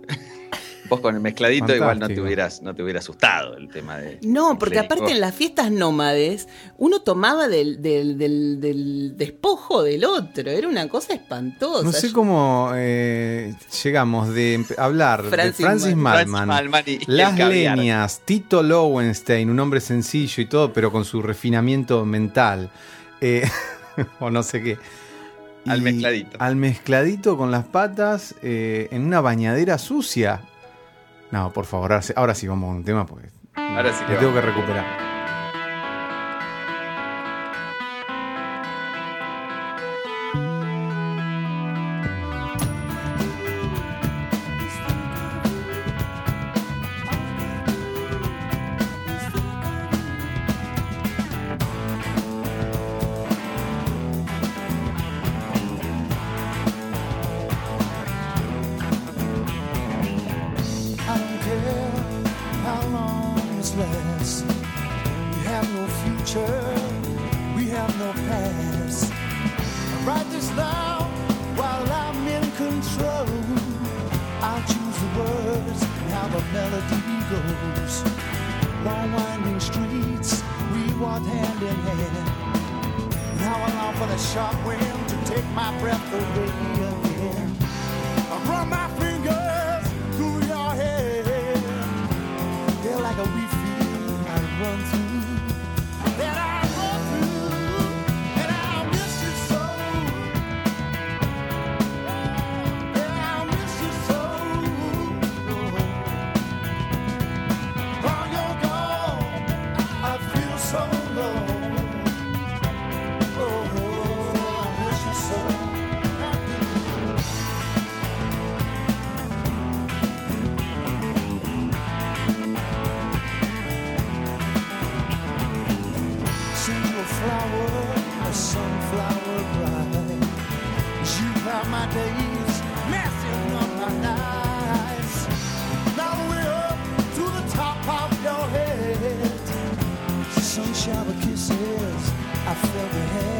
vos con el mezcladito igual no te, hubieras, no te hubiera asustado el tema de. No, porque aparte en las fiestas nómades uno tomaba del, del, del, del despojo del otro. Era una cosa espantosa. no sé cómo eh, llegamos de hablar Francis de Francis Malman. Y- las leñas, Tito Lowenstein, un hombre sencillo y todo, pero con su refinamiento mental. eh, [laughs] o no sé qué. Al mezcladito. Al mezcladito con las patas eh, en una bañadera sucia. No, por favor, ahora sí, ahora sí vamos a un tema porque Ahora sí que tengo que recuperar. Sharp wind to take my breath away again. Run my up my days, messing up my nights. Now we're up to the top of your head. Sunshine kisses, I felt the head.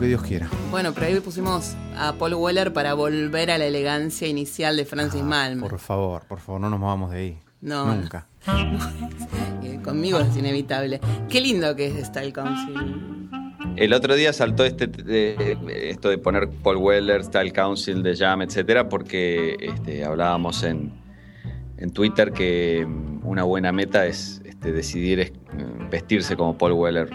Que Dios quiera. Bueno, pero ahí pusimos a Paul Weller para volver a la elegancia inicial de Francis Malm. Ah, Por favor, por favor, no nos movamos de ahí. No. Nunca. [laughs] Eh, Conmigo es inevitable. Qué lindo que es Style Council. El otro día saltó este de- esto de poner Paul Weller, Style Council, The Jam, etcétera, porque este, hablábamos en, en Twitter que mm, una buena meta es este, decidir mm, vestirse como Paul Weller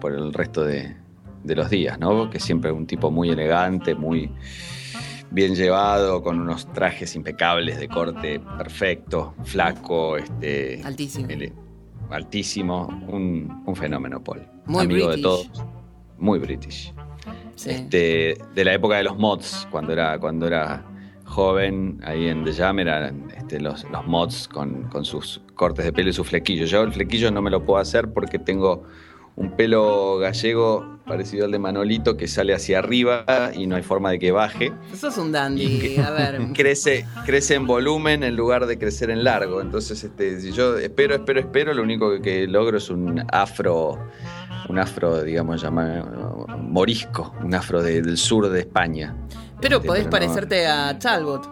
por el resto de, de los días, ¿no? Que siempre un tipo muy elegante, muy bien llevado, con unos trajes impecables de corte perfecto, flaco, este, Altísimo. altísimo, un, un fenómeno, Paul. Muy Amigo de todos, muy british. Sí. Este, de la época de los mods, cuando era, cuando era joven, ahí en The Jam eran este, los, los mods con, con sus cortes de pelo y sus flequillos. Yo el flequillo no me lo puedo hacer porque tengo un pelo gallego parecido al de Manolito que sale hacia arriba y no hay forma de que baje. Eso es un dandy. A ver. [laughs] Crece, crece en volumen en lugar de crecer en largo. Entonces, este, si yo espero, espero, espero, lo único que, que logro es un afro, un afro, digamos, llamado morisco, un afro de- del sur de España. Pero Este, podés no- parecerte a Talbot.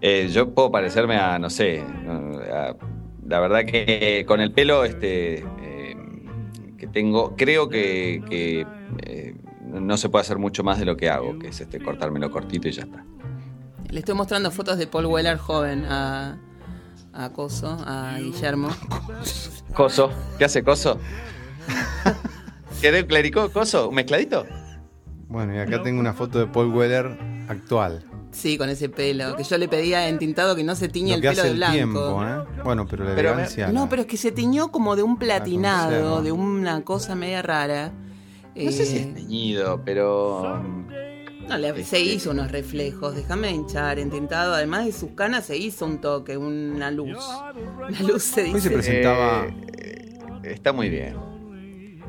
Eh, yo puedo parecerme a, no sé, a- la verdad que con el pelo este, eh, que tengo, creo que, que, eh, no se puede hacer mucho más de lo que hago, que es este, cortármelo cortito y ya está. Le estoy mostrando fotos de Paul Weller joven a, a Coso, a Guillermo. Coso, ¿qué hace Coso? ¿Querés un clericó, Coso? ¿Un mezcladito? Bueno, y acá tengo una foto de Paul Weller actual. Sí, con ese pelo. Que yo le pedía en tintado que no se tiñe Lo el que pelo hace de el blanco. tiempo, ¿eh? Bueno, pero la Pero- elegancia. No, la- pero es que se tiñó como de un platinado, de una cosa media rara. No sé si Eh, es teñido, pero. No, le, se hizo unos reflejos, déjame hinchar, en tintado. Además de sus canas se hizo un toque, una luz. Una luz se Hoy se dice. presentaba, Eh, está muy bien.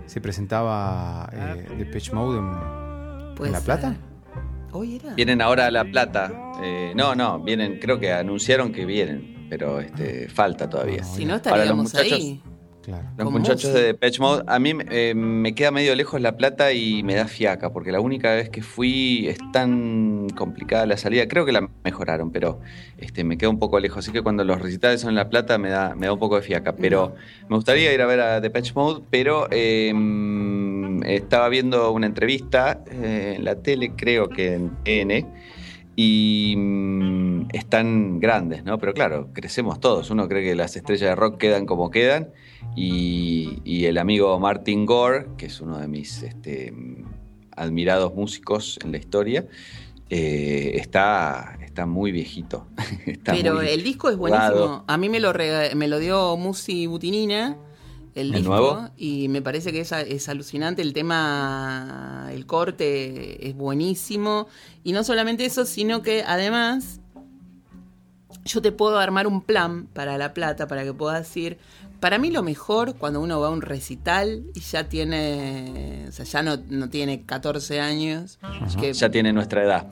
se presentaba eh, Depeche Mode en, La ser. Plata. Hoy era. Vienen ahora a La Plata. Eh, no, no, vienen, creo que anunciaron que vienen, pero este, falta todavía. Si no estaríamos muchachos- ahí. Claro. Los muchachos de Depeche Mode, a mí eh, me queda medio lejos La Plata y me da fiaca, porque la única vez que fui es tan complicada la salida. Creo que la mejoraron, pero este, me queda un poco lejos. Así que cuando los recitales son en La Plata me da, me da un poco de fiaca. Pero me gustaría ir a ver a Depeche Mode, pero eh, estaba viendo una entrevista eh, en la tele, creo que en TN, y mm, están grandes, ¿no? Pero claro, crecemos todos. Uno cree que las estrellas de rock quedan como quedan. Y, y el amigo Martin Gore, que es uno de mis este, admirados músicos en la historia, eh, está, está muy viejito. [laughs] Está Pero muy el disco es buenísimo. A mí me lo, me lo dio Musi Butinina, el, ¿El disco, nuevo? y me parece que es, es alucinante. El tema, el corte es buenísimo. Y no solamente eso, sino que además yo te puedo armar un plan para La Plata, para que puedas ir. Para mí lo mejor cuando uno va a un recital y ya tiene, o sea, ya no, no tiene 14 años. que- Ya tiene nuestra edad.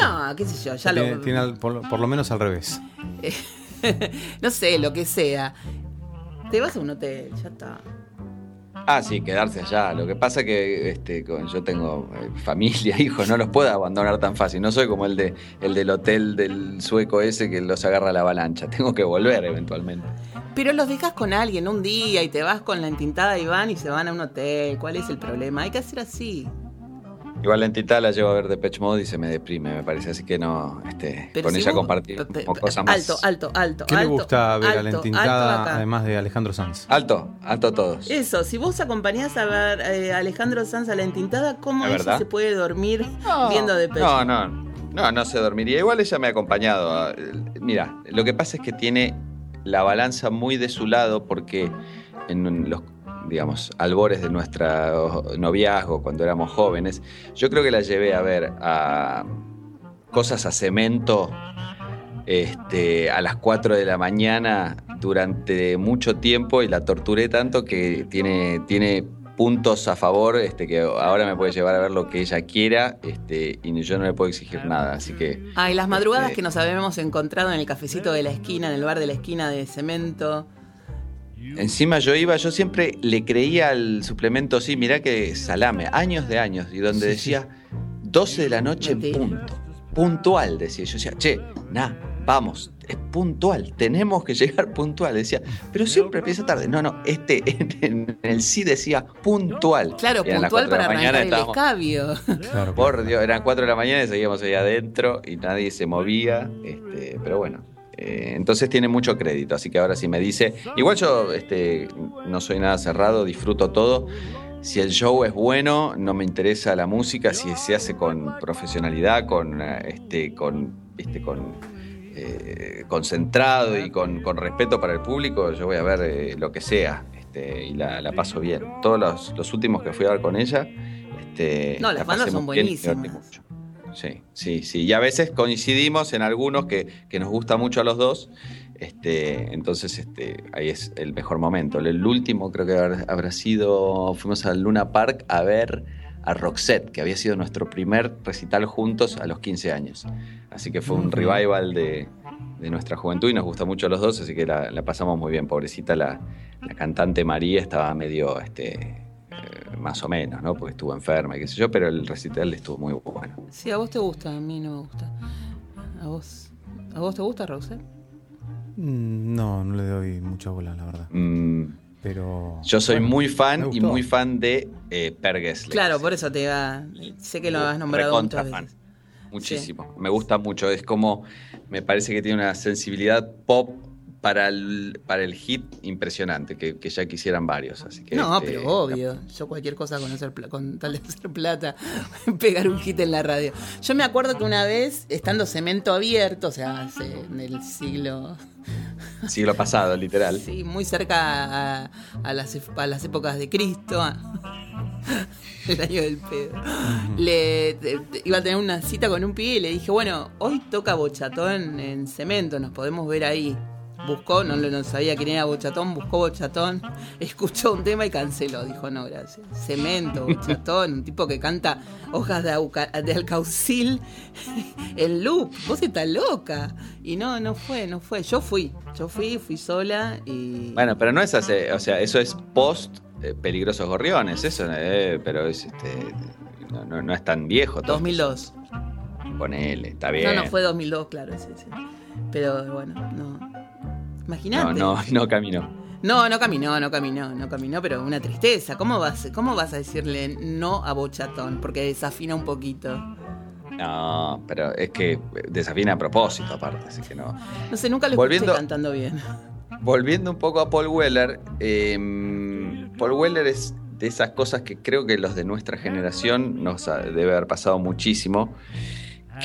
no, qué sé yo, ya Tiene, lo... tiene al- por, por lo menos al revés. [laughs] no sé, lo que sea. Te vas a un hotel, ya está. Ah, sí, quedarse allá. Lo que pasa que este, con- yo tengo eh, familia, [laughs] hijos, no los puedo abandonar tan fácil. No soy como el de el del hotel del sueco ese que los agarra la avalancha. [laughs] Tengo que volver eventualmente. Pero los dejas con alguien un día y te vas con la entintada y van y se van a un hotel. ¿Cuál es el problema? Hay que hacer así. Igual la entidad la llevo a ver de Patch Mode y se me deprime, me parece. Así que no, este, Pero con si ella vos- compartir pe- pe- como cosa más. Alto, alto, alto. ¿Qué le alto, gusta ver a la alto, entintada, además de Alejandro Sanz? Alto, alto a todos. Eso, si vos acompañás a ver eh, a Alejandro Sanz a la entintada, ¿cómo ¿Es se puede dormir No, viendo de pecho? No, no, no, no se dormiría. Igual ella me ha acompañado. a- Mira, lo que pasa es que tiene la balanza muy de su lado porque en los, digamos, albores de nuestro noviazgo, cuando éramos jóvenes, yo creo que la llevé a ver a cosas a cemento este, a las 4 de la mañana durante mucho tiempo y la torturé tanto que tiene, tiene puntos a favor este, que ahora me puede llevar a ver lo que ella quiera este, y yo no le puedo exigir nada. Así que Ay, las madrugadas Este- que nos habíamos encontrado en el cafecito de la esquina, en el bar de la esquina de cemento. Encima yo iba, yo siempre le creía al suplemento, sí, mirá que salame, años de años, y donde Sí, decía 12 de la noche en punto. Puntual, decía. Yo decía, che, nah, vamos, es puntual, tenemos que llegar [laughs] puntual. Decía, pero siempre empieza tarde. No, no, este [laughs] en, el sí decía puntual. Claro, Eran puntual cuatro para arrancar el estábamos- escabio. [laughs] Claro, Por Dios, eran 4 de la mañana y seguíamos ahí adentro y nadie se movía. Este, pero bueno, eh, entonces tiene mucho crédito. Así que ahora sí me dice. Igual yo este, no soy nada cerrado, disfruto todo. Si el show es bueno, no me interesa la música. Si se hace con profesionalidad, con, eh, este, con, este, con eh, concentrado y con, con respeto para el público, yo voy a ver eh, lo que sea. Este, y la, la paso bien. Todos los, los últimos que fui a ver con ella. Este, No, las la bandas son buenísimas. Sí, sí, sí. Y a veces coincidimos en algunos que, que nos gusta mucho a los dos. Este, entonces, este, ahí es el mejor momento. El, el último creo que habrá sido. Fuimos al Luna Park a ver a Roxette, que había sido nuestro primer recital juntos a los 15 años. Así que fue un revival de, de nuestra juventud y nos gusta mucho a los dos, así que la, la pasamos muy bien. Pobrecita la, la cantante María estaba medio este, eh, más o menos, ¿no? Porque estuvo enferma y qué sé yo, pero el recital estuvo muy bueno. Sí, a vos te gusta, a mí no me gusta. ¿A vos? ¿A vos te gusta, Rosel? Mm, No, no le doy mucha bola, la verdad. Mm, Pero. yo soy bueno, muy fan y muy fan de eh, Per. Claro, por eso te iba. Sé que lo has nombrado muchas fan. veces. Muchísimo. Me gusta mucho. Es como. Me parece que tiene una sensibilidad pop para el, para el hit impresionante, que, que ya quisieran varios. Así que, No, este, pero obvio. Yo cualquier cosa con, hacer pla- con tal de hacer plata, [laughs] pegar un hit en la radio. Yo me acuerdo que una vez, estando cemento abierto, o sea, hace- en el siglo. Siglo pasado, literal. Sí, muy cerca a, a las, a las épocas de Cristo. [laughs] El año del pedo. Le, te- te- iba a tener una cita con un pibe y le dije, bueno, hoy toca Bochatón en cemento, nos podemos ver ahí. Buscó, no, lo- no sabía quién era Bochatón, buscó Bochatón, [laughs] escuchó un tema y canceló. Dijo, no, gracias. Cemento, Bochatón, un tipo que canta hojas de, auca- de alcaucil [laughs] en loop. Vos estás loca. Y no, no fue, no fue. Yo fui, yo fui, fui sola y... Bueno, pero no es así, o sea, eso es post eh, Peligrosos Gorriones, eso, eh, pero es este no, no- no es tan viejo todo. 2002. Ponele, está bien. No, no fue 2002, claro, sí, sí. Pero bueno, no. No, Imagínate. no, no caminó. No, no caminó, no caminó, no caminó, pero una tristeza. ¿Cómo vas, cómo vas a decirle no a Bochatón? Porque desafina un poquito. No, pero es que desafina a propósito aparte, así que no. No sé, nunca lo Volviendo- escuché cantando bien. Volviendo un poco a Paul Weller, eh, Paul Weller es de esas cosas que creo que los de nuestra generación nos debe haber pasado muchísimo,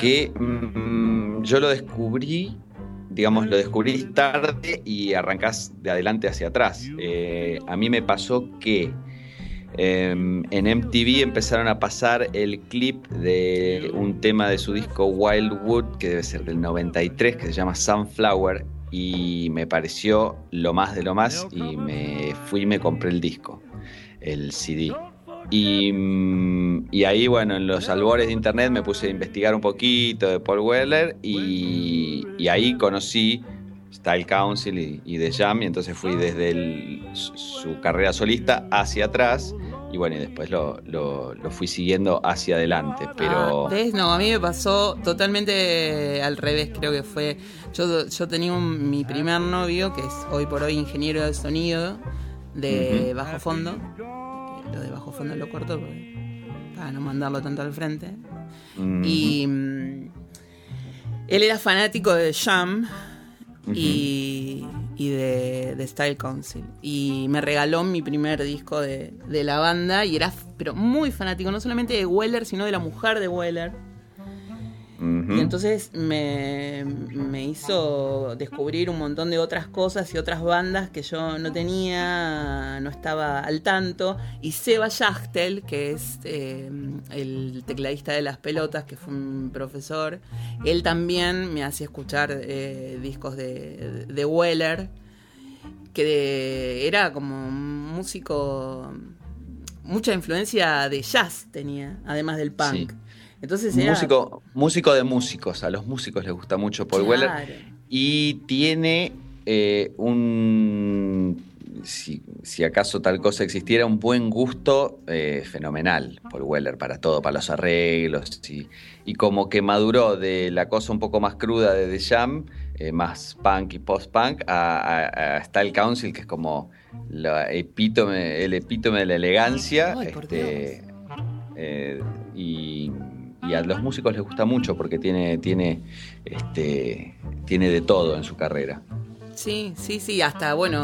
que mm, yo lo descubrí, digamos, lo descubrí tarde y arrancás de adelante hacia atrás. Eh, a mí me pasó que eh, en MTV empezaron a pasar el clip de un tema de su disco Wildwood, que debe ser del 93, que se llama Sunflower, y me pareció lo más de lo más, y me fui y me compré el disco, el CD. Y, mm, y ahí, bueno, en los albores de internet me puse a investigar un poquito de Paul Weller y, y ahí conocí Style Council y, y The Jam, y entonces fui desde el- su, carrera solista hacia atrás, y bueno, y después lo, lo- lo fui siguiendo hacia adelante, pero... Ah, ¿Ves? No, a mí me pasó totalmente al revés, creo que fue. Yo, yo tenía un- mi primer novio, que es hoy por hoy ingeniero de sonido de bajo fondo. Lo de bajo fondo lo corto para no mandarlo tanto al frente. mm, Y mm, él era fanático de Jam y, y de, de Style Council. Y me regaló mi primer disco de, de la banda y era pero muy fanático, no solamente de Weller, sino de la mujer de Weller. Y entonces me, me hizo descubrir un montón de otras cosas y otras bandas que yo no tenía, no estaba al tanto. Y Seba Yachtel, que es eh, el tecladista de Las Pelotas, que fue un profesor, él también me hacía escuchar eh, discos de, de Weller, que de- era como un músico, mucha influencia de jazz tenía, además del punk. Sí. Entonces era, Músico, músico de músicos, a los músicos les gusta mucho Paul Claro. Weller. Y tiene eh, un. si, si acaso tal cosa existiera, un buen gusto eh, fenomenal, Paul Weller, para todo, para los arreglos. Y, y como que maduró de la cosa un poco más cruda de The Jam, eh, más punk y post-punk, a, a- a Style Council, que es como la epítome, el epítome de la elegancia. Ay, este, y, y a los músicos les gusta mucho porque tiene, tiene, este, tiene de todo en su carrera. Sí, sí, sí, hasta bueno,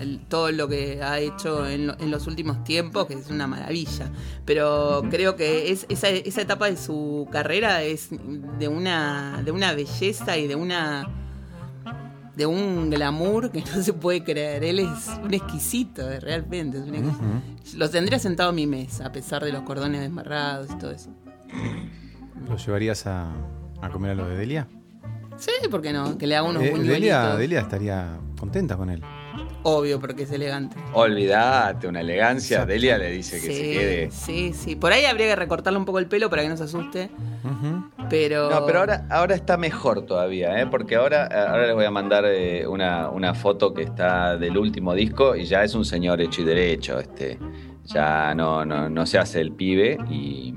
el- todo lo que ha hecho en, lo- en los últimos tiempos, que es una maravilla. Pero creo que es, esa, esa etapa de su carrera es de una, de una belleza y de una de un glamour que [laughs] no se puede creer. Él es un exquisito, eh, realmente. es un exquisito. Lo tendría sentado a mi mesa, a pesar de los cordones desmarrados y todo eso. ¿Lo llevarías a, a comer a lo de Delia? Sí, ¿por qué no? Que le haga unos Eh, buñuelitos. Delia, Delia estaría contenta con él. Obvio, porque es elegante. Olvídate, una elegancia. Exacto. Delia le dice que sí, se quede. Sí, sí. Por ahí habría que recortarle un poco el pelo para que no se asuste. Ujú. Pero. No, pero ahora, ahora está mejor todavía, ¿eh? porque ahora, ahora les voy a mandar eh, una, una foto que está del último disco y ya es un señor hecho y derecho. Este, ya no, no, no se hace el pibe y,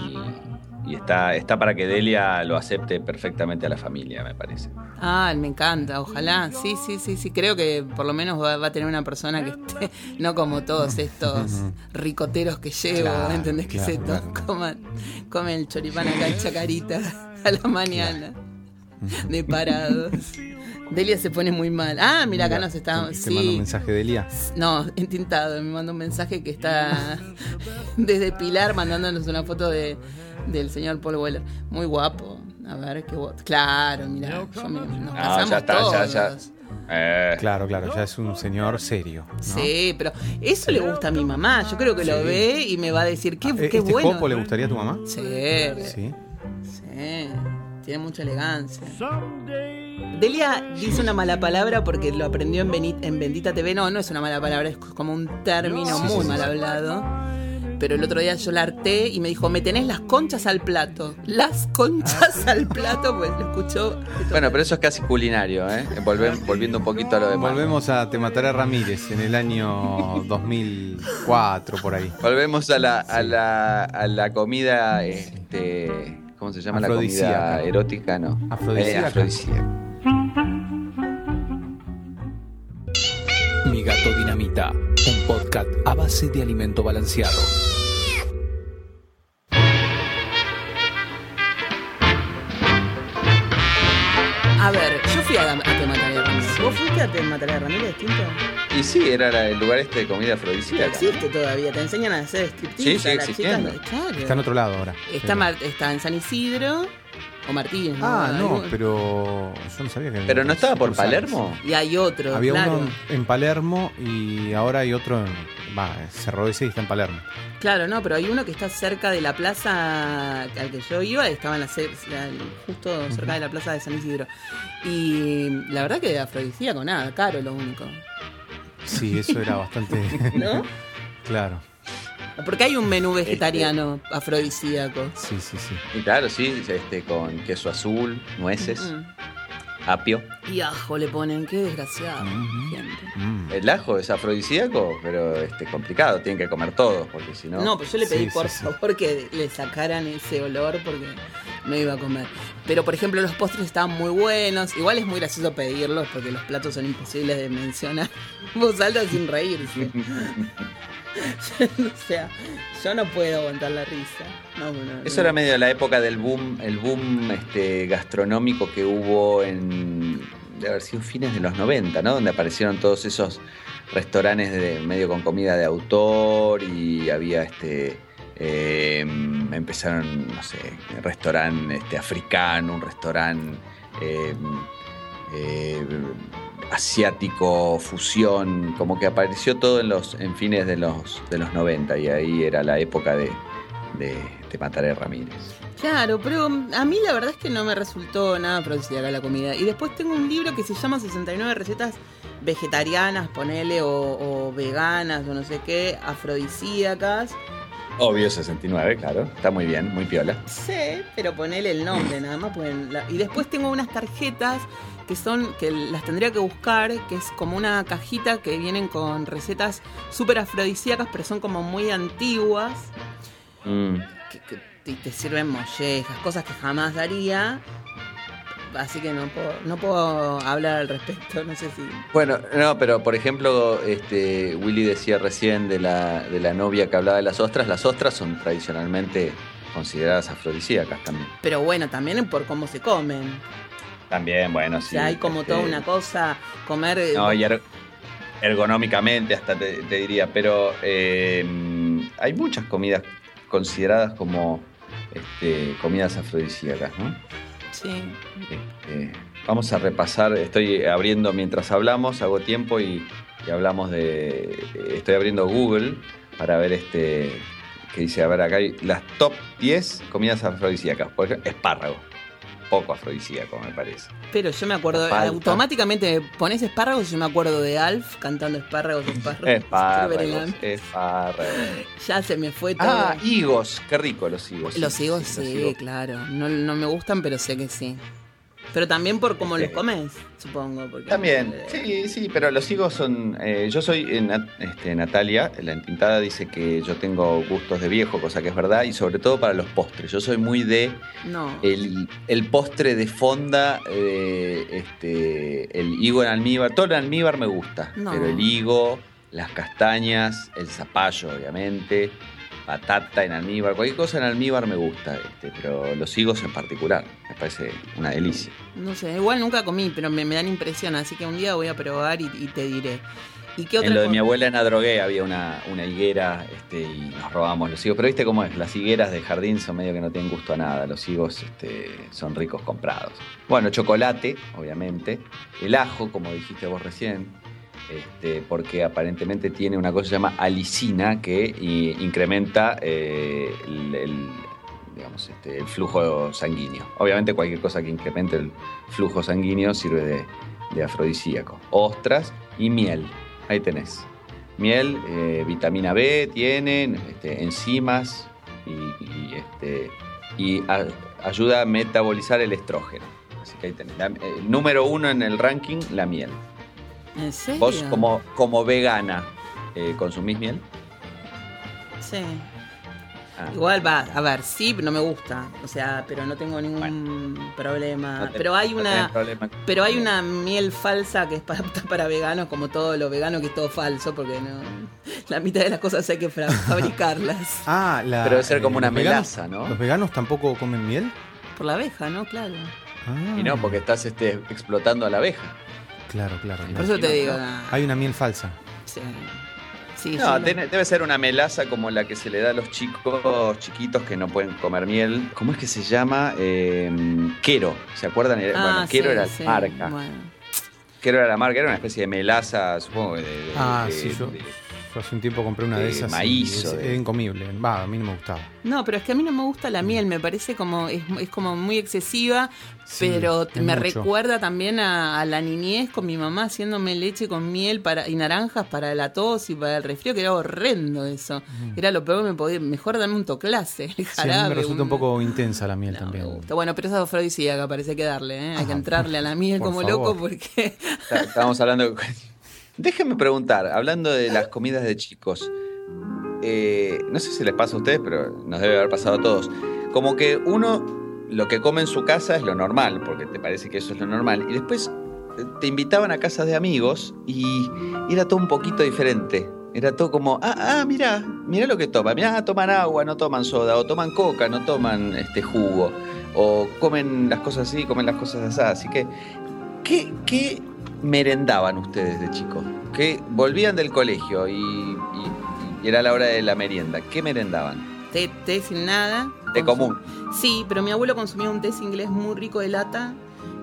y, y está, está para que Delia lo acepte perfectamente a la familia, me parece. Ah, me encanta, ojalá. Sí, sí, sí, sí. Creo que por lo menos va, va a tener una persona que esté, no como todos estos [laughs] ricoteros que llevo, Claro, ¿entendés? Que claro, se claro. coman, comen el choripán acá en Chacarita a la mañana. De parados. Delia se pone muy mal. Ah, mira, acá nos está. te- te mando un Sí. mensaje de Delia. No, entintado. Me mandó un mensaje que está [laughs] desde Pilar mandándonos una foto de, del señor Paul Weller. Muy guapo. A ver, qué. Claro, mira, yo me- nos Ah, casamos ya está, todos. ya, ya. Eh, Claro, claro, ya es un señor serio. ¿no? Sí, pero eso le gusta a mi mamá. Yo creo que lo Sí. ve y me va a decir, qué, Eh, qué ¿Este bueno. le gustaría a tu mamá? Sí, Sí. sí. Tiene mucha elegancia. Delia dice una mala palabra porque lo aprendió en, Beni- en Bendita TV. No, no es una mala palabra, es como un término Sí, muy sí, mal sí. hablado. Pero el otro día yo la harté y me dijo, me tenés las conchas al plato. Las conchas al plato, pues lo escuchó. bueno, pero eso es casi culinario, ¿eh? Volviendo un poquito a lo demás. Volvemos a Te Mataré Ramírez en el año 2004, por ahí. Volvemos a la, a la, a la comida, este, ¿cómo se llama la comida erótica? No. Afrodisíaca. Eh, afrodisíaca. Mi gato dinamita, un podcast a base de alimento balanceado. A ver, yo fui a, a ¿Vos fuiste a Te Mataré Ramírez, distinto? Y sí, era la- el lugar este de comida afrodisíaca. ¿no? Existe todavía, te enseñan a hacer striptease. Sí, sigue a las existiendo. chicas, claro. Está en otro lado ahora. Está, Mar- está en San Isidro o Martínez. Ah, no, Algún- pero yo no sabía que había Pero no estaba por. Palermo. Y hay otro, Había claro. uno en Palermo y ahora hay otro en. Va, cerró ese y está en Palermo. Claro, no, pero hay uno que está cerca de la plaza al que yo iba, estaba en la, la- justo cerca de la plaza de San Isidro. Y la verdad que afrodisíaco, nada, caro lo único. Sí, eso era bastante. [laughs] ¿No? [laughs] claro. Porque hay un menú vegetariano afrodisíaco. Sí, sí, sí. Y claro, sí, este, con queso azul, nueces, Mm. apio. Y ajo le ponen, qué desgraciado, gente. Mm. El ajo es afrodisíaco, pero este, complicado, tienen que comer todo, porque si no... No, pues yo le pedí Sí, por sí, sí. favor que le sacaran ese olor porque no iba a comer. Pero por ejemplo los postres estaban muy buenos. Igual es muy gracioso pedirlos porque los platos son imposibles de mencionar. Voz alta sin reírse. [laughs] [laughs] o sea, yo no puedo aguantar la risa. Eso era medio la época del boom, el boom este, gastronómico que hubo en, de haber sido fines de los 90, ¿no? Donde aparecieron todos esos restaurantes de medio con comida de autor y había este eh, empezaron, no sé, un restaurante este, africano, un restaurante eh, eh, asiático, fusión, como que apareció todo en los en fines de los de los 90 y ahí era la época de, de, de Mataré Ramírez. Claro, pero a mí la verdad es que no me resultó nada afrodisíaca la comida. Y después tengo un libro que se llama 69 recetas vegetarianas, ponele, o, o veganas, o no sé qué, afrodisíacas. Obvio 69, claro. Está muy bien, muy piola. Sí, pero ponele el nombre nada más. pueden- Y después tengo unas tarjetas que son, que las tendría que buscar, que es como una cajita que vienen con recetas súper afrodisíacas, pero son como muy antiguas, Mm. que, que te, te sirven mollejas, cosas que jamás daría. Así que no puedo, no puedo hablar al respecto, no sé si... Bueno, no, pero por ejemplo, este Willy decía recién de la, de la novia que hablaba de las ostras. Las ostras son tradicionalmente consideradas afrodisíacas también. Pero bueno, también por cómo se comen. También, bueno, O sí. sea, hay como este, toda una cosa, comer... eh, No, y er- ergonómicamente hasta te, te diría, pero eh, hay muchas comidas consideradas como este, comidas afrodisíacas, ¿no? Sí. Este, vamos a repasar, estoy abriendo mientras hablamos, hago tiempo y, y hablamos de. Estoy abriendo Google para ver este. que dice, a ver, acá hay las top 10 comidas afrodisíacas. Por ejemplo, espárrago. Poco afrodisíaco, me parece. Pero yo me acuerdo, Falta. automáticamente pones espárragos y yo me acuerdo de Alf cantando espárragos, espárragos. [laughs] Espárragos, espárragos. Ya se me fue todo. Ah, higos, qué rico los higos. los higos, sí, los higos. claro. No, no me gustan, pero sé que sí. Pero también por cómo Este, los comes, supongo. Porque, También, eh, sí, sí, pero los higos son. eh, yo soy eh, Nat- este, Natalia, la entintada dice que yo tengo gustos de viejo, cosa que es verdad, y sobre todo para los postres. Yo soy muy de No. el, el postre de fonda, eh, este, el higo en almíbar. Todo el almíbar me gusta, No. pero el higo, las castañas, el zapallo, obviamente, patata en almíbar, cualquier cosa en almíbar me gusta, este, pero los higos en particular, me parece una delicia. No sé, igual nunca comí, pero me, me dan impresión, así que un día voy a probar y, y te diré. ¿Y qué otra En lo de mi abuela en Adrogué había una, una higuera este, y nos robábamos los higos. Pero viste cómo es, las higueras de jardín son medio que no tienen gusto a nada. Los higos este, son ricos comprados. Bueno, chocolate, obviamente. El ajo, como dijiste vos recién, este, porque aparentemente tiene una cosa que se llama alicina que i- incrementa eh, este, el flujo sanguíneo. Obviamente cualquier cosa que incremente el flujo sanguíneo sirve de, de afrodisíaco. Ostras y miel. Ahí tenés. Miel, eh, vitamina B tienen, este, enzimas y, ayuda a metabolizar el estrógeno. Así que ahí tenés. Eh, número uno en el ranking, la miel. ¿En serio? Vos como, como vegana, eh, ¿consumís miel? Sí. Ah. Igual va, a ver, sí, no me gusta. O sea, pero no tengo ningún problema. No te- pero hay no una. Pero hay una miel falsa que es para, [laughs] para veganos, como todo lo vegano que es todo falso, porque no. La mitad de las cosas hay que [laughs] fabricarlas. Ah, la, Pero debe ser como una los veganos- melaza, ¿no? ¿Los veganos tampoco comen miel? Por la abeja, ¿no? Claro. Ah, Y no, porque estás este, explotando a la abeja. Claro, claro. Por claro. eso te digo. no. ah, Hay una miel falsa. Sí. Sí, No, debe ser una melaza como la que se le da a los chicos chiquitos que no pueden comer miel. ¿Cómo es que se llama? Eh, Quero. ¿Se acuerdan? Ah, bueno, Quero sí, era sí, la marca. bueno. Quero era la marca, era una especie de melaza, supongo. De, de- Ah, de- sí, yo, de- yo hace un tiempo compré una de, de esas. maíz es, de- incomible. Va, a mí no me gustaba. No, pero es que a mí no me gusta la miel, me parece como es, es como muy excesiva, Sí, pero me mucho. recuerda también a, a la niñez con mi mamá haciéndome leche con miel para y naranjas para la tos y para el resfrío, que era horrendo eso. Era lo peor que me podía, mejor darme un toclase, el Sí, a jarabe. mí me resulta un un- poco intensa la miel No, también. me gusta. Bueno, pero esa es afrodisíaca, parece que darle, ¿eh? Hay que Ah, entrarle a la miel por como favor. loco porque... Está- Estábamos hablando. Déjenme preguntar, hablando de las comidas de chicos. eh, no sé si les pasa a ustedes, pero nos debe haber pasado a todos. Como que uno lo que come en su casa es lo normal, porque te parece que eso es lo normal. Y después eh, te invitaban a casas de amigos y era todo un poquito diferente. Era todo como, ah, ah, mira, mira lo que toman. Mira, toman agua, no toman soda, o toman coca, no toman este jugo, o comen las cosas así, comen las cosas así. Así que, ¿qué, qué merendaban ustedes de chicos? Que volvían del colegio y, y- y era la hora de la merienda. ¿Qué merendaban? té, té sin nada. Consum- común. Sí, pero mi abuelo consumía un té inglés muy rico de lata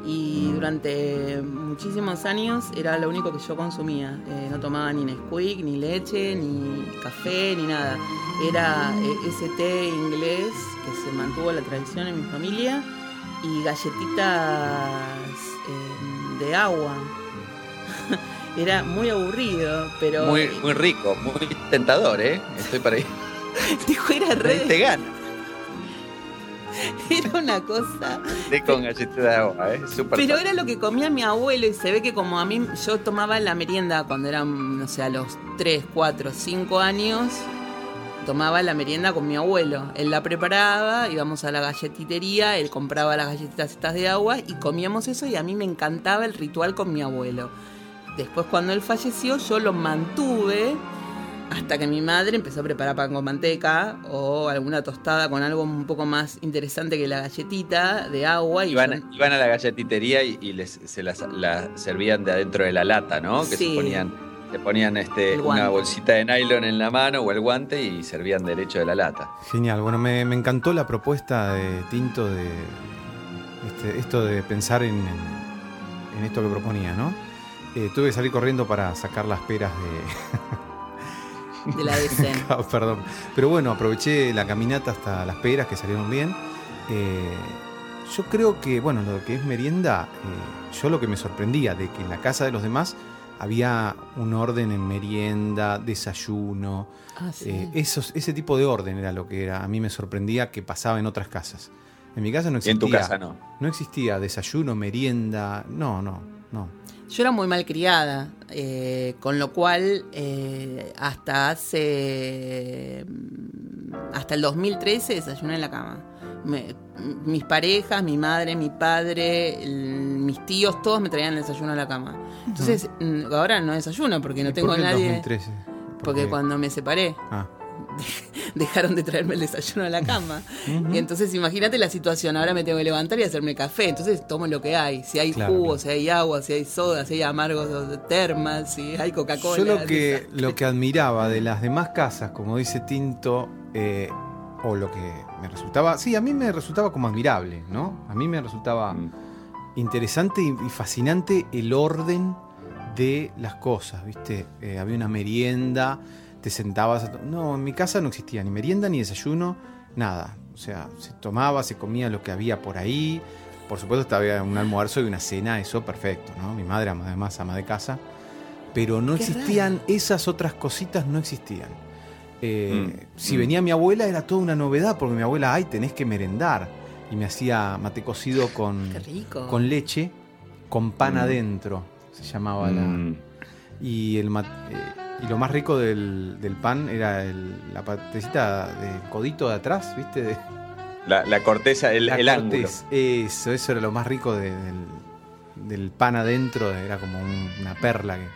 y durante muchísimos años era lo único que yo consumía. Eh, no tomaba ni Nesquik, ni leche, ni café, ni nada. Era eh, ese té inglés que se mantuvo la tradición en mi familia y galletitas eh, de agua. [laughs] era muy aburrido, pero... Muy, muy rico, muy tentador, ¿eh? Estoy para ir. [laughs] Dijo, era re. Te gana. [laughs] Era una cosa. Té con galleta de agua, ¿eh? Súper Pero fácil. era lo que comía mi abuelo y se ve que como a mí yo tomaba la merienda cuando eran, no sé, a los 3, 4, 5 años, tomaba la merienda con mi abuelo. Él la preparaba, íbamos a la galletitería, él compraba las galletitas estas de agua y comíamos eso y a mí me encantaba el ritual con mi abuelo. Después cuando él falleció yo lo mantuve hasta que mi madre empezó a preparar pan con manteca o alguna tostada con algo un poco más interesante que la galletita de agua. Y Iban, yo- iban a la galletitería y, y les, se las la servían de adentro de la lata, ¿no? Que Sí. se ponían, le ponían este, una bolsita de nylon en la mano o el guante y servían derecho de la lata. Genial, bueno, me, me encantó la propuesta de Tinto de este, esto de pensar en, en- en esto que proponía, ¿no? Eh, tuve que salir corriendo para sacar las peras de, [laughs] de la DCN. [laughs] Ah, Perdón. Pero bueno, aproveché la caminata hasta las peras que salieron bien. Eh, yo creo que, bueno, lo que es merienda, eh, yo lo que me sorprendía de que en la casa de los demás había un orden en merienda, desayuno, Ah, sí. eh, esos, ese tipo de orden era lo que era. A mí me sorprendía que pasaba en otras casas. En mi casa no existía. en tu casa no. No existía desayuno, merienda, no, no, no. Yo era muy mal criada, eh, con lo cual eh, hasta hace. mm, hasta el 2013 desayuné en la cama. Me- mis parejas, mi madre, mi padre, el- mis tíos, todos me traían el desayuno a la cama. Entonces, ahora no desayuno porque no ¿Y tengo por qué el nadie. 2013? Porque cuando me separé, Ah, [laughs] dejaron de traerme el desayuno a la cama. Y entonces imagínate la situación, ahora me tengo que levantar y hacerme café, entonces tomo lo que hay, si hay Claro, jugo, claro. si hay agua, si hay soda, si hay amargos de termas, si hay Coca-Cola. Yo lo que, lo que admiraba de [laughs] las demás casas, como dice Tinto, eh, o lo que me resultaba, sí, a mí me resultaba como admirable, ¿no? A mí me resultaba Mm. interesante y, y fascinante el orden de las cosas, ¿viste? Eh, había una merienda, te sentabas... a no, en mi casa no existía ni merienda ni desayuno, nada. O sea, se tomaba, se comía lo que había por ahí. Por supuesto, había un almuerzo y una cena, eso perfecto, ¿no? Mi madre, además, ama de casa. Pero no Qué existían, esas otras cositas no existían. Eh, Mm, Si mm. venía mi abuela era toda una novedad, porque mi abuela, ay, tenés que merendar. Y me hacía mate cocido con, Qué rico. con leche, con pan Mm. adentro, se llamaba la... Y, el ma- eh, y lo más rico del, del pan era el- la partecita del codito de atrás, ¿viste? De, La, la corteza, el, la el ángulo. Eso, eso era lo más rico de- del, del pan adentro, era como un- una perla. que-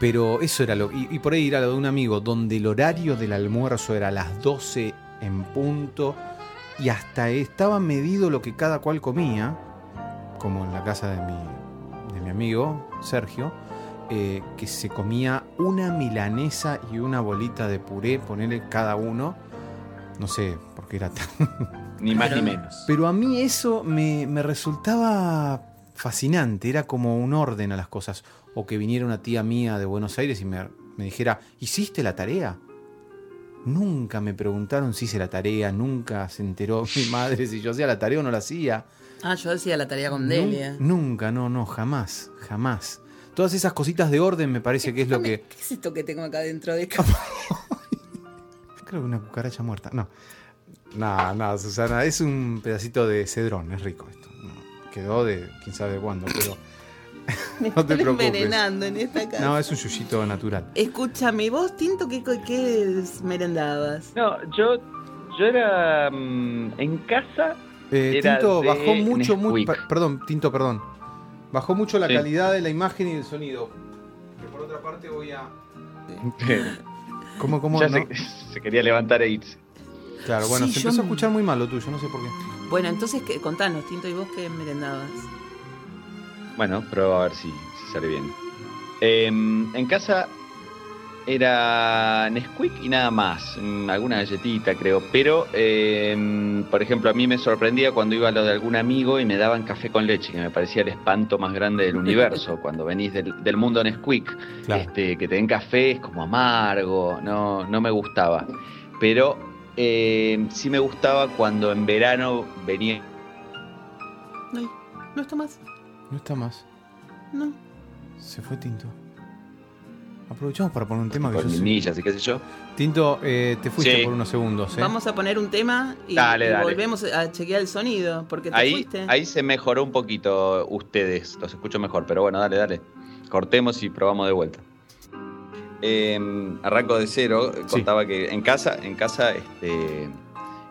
pero eso era lo. Y, y por ahí ir a lo de un amigo, donde el horario del almuerzo era a las 12 en punto, y hasta estaba medido lo que cada cual comía, como en la casa de mi, de mi amigo Sergio. Eh, que se comía una milanesa y una bolita de puré, ponerle cada uno. No sé por qué era tan [laughs] Ni más ni menos. pero a mí eso me, me resultaba fascinante, era como un orden a las cosas. O que viniera una tía mía de Buenos Aires y me, me dijera, ¿hiciste la tarea? Nunca me preguntaron si hice la tarea, nunca se enteró [laughs] mi madre si yo hacía la tarea o no la hacía. Ah, yo hacía la tarea con Delia. Nunca, no, no, jamás, jamás. Todas esas cositas de orden me parece que es lo que... ¿Qué es esto que tengo acá dentro de [laughs] Creo que una cucaracha muerta. No. No, no, Susana, es un pedacito de cedrón, es rico esto. No, quedó de quién sabe cuándo, pero. [laughs] Me [laughs] No te estoy preocupes. envenenando en esta casa. No, es un yuyito natural. Escúchame, vos, Tinto, ¿qué, qué merendabas? No, yo, yo era mm, en casa. Eh, Era Tinto de bajó mucho, mu- Nesquik. per- perdón, Tinto, perdón. Bajó mucho la Sí. calidad de la imagen y del sonido. Que por otra parte voy a. [laughs] ¿Cómo, cómo ya no? se, se quería levantar e irse. Claro, bueno, Sí, se yo empezó a escuchar muy mal lo tuyo, no sé por qué. Bueno, entonces, ¿qué- contanos, Tinto, ¿y vos qué merendabas? Bueno, prueba a ver si, si sale bien. Em, en casa era Nesquik y nada más, alguna galletita creo, pero em, por ejemplo a mí me sorprendía cuando iba a lo de algún amigo y me daban café con leche, que me parecía el espanto más grande del universo, [laughs] cuando venís del, del mundo Nesquik, Claro. este, que te den café es como amargo, no, no me gustaba, pero em, sí me gustaba cuando en verano venía No, no está más. No está más. No. Se fue Tinto. Aprovechamos para poner un tema que Con yo ninjas y qué sé yo. Tinto, eh, te fuiste Sí. por unos segundos, ¿eh? Vamos a poner un tema y, Dale, y dale. volvemos a chequear el sonido, porque te Ahí, fuiste. ahí se mejoró un poquito ustedes, los escucho mejor, pero bueno, dale, dale. Cortemos y probamos de vuelta. Eh, arranco de cero, Sí. contaba que en casa, en casa este,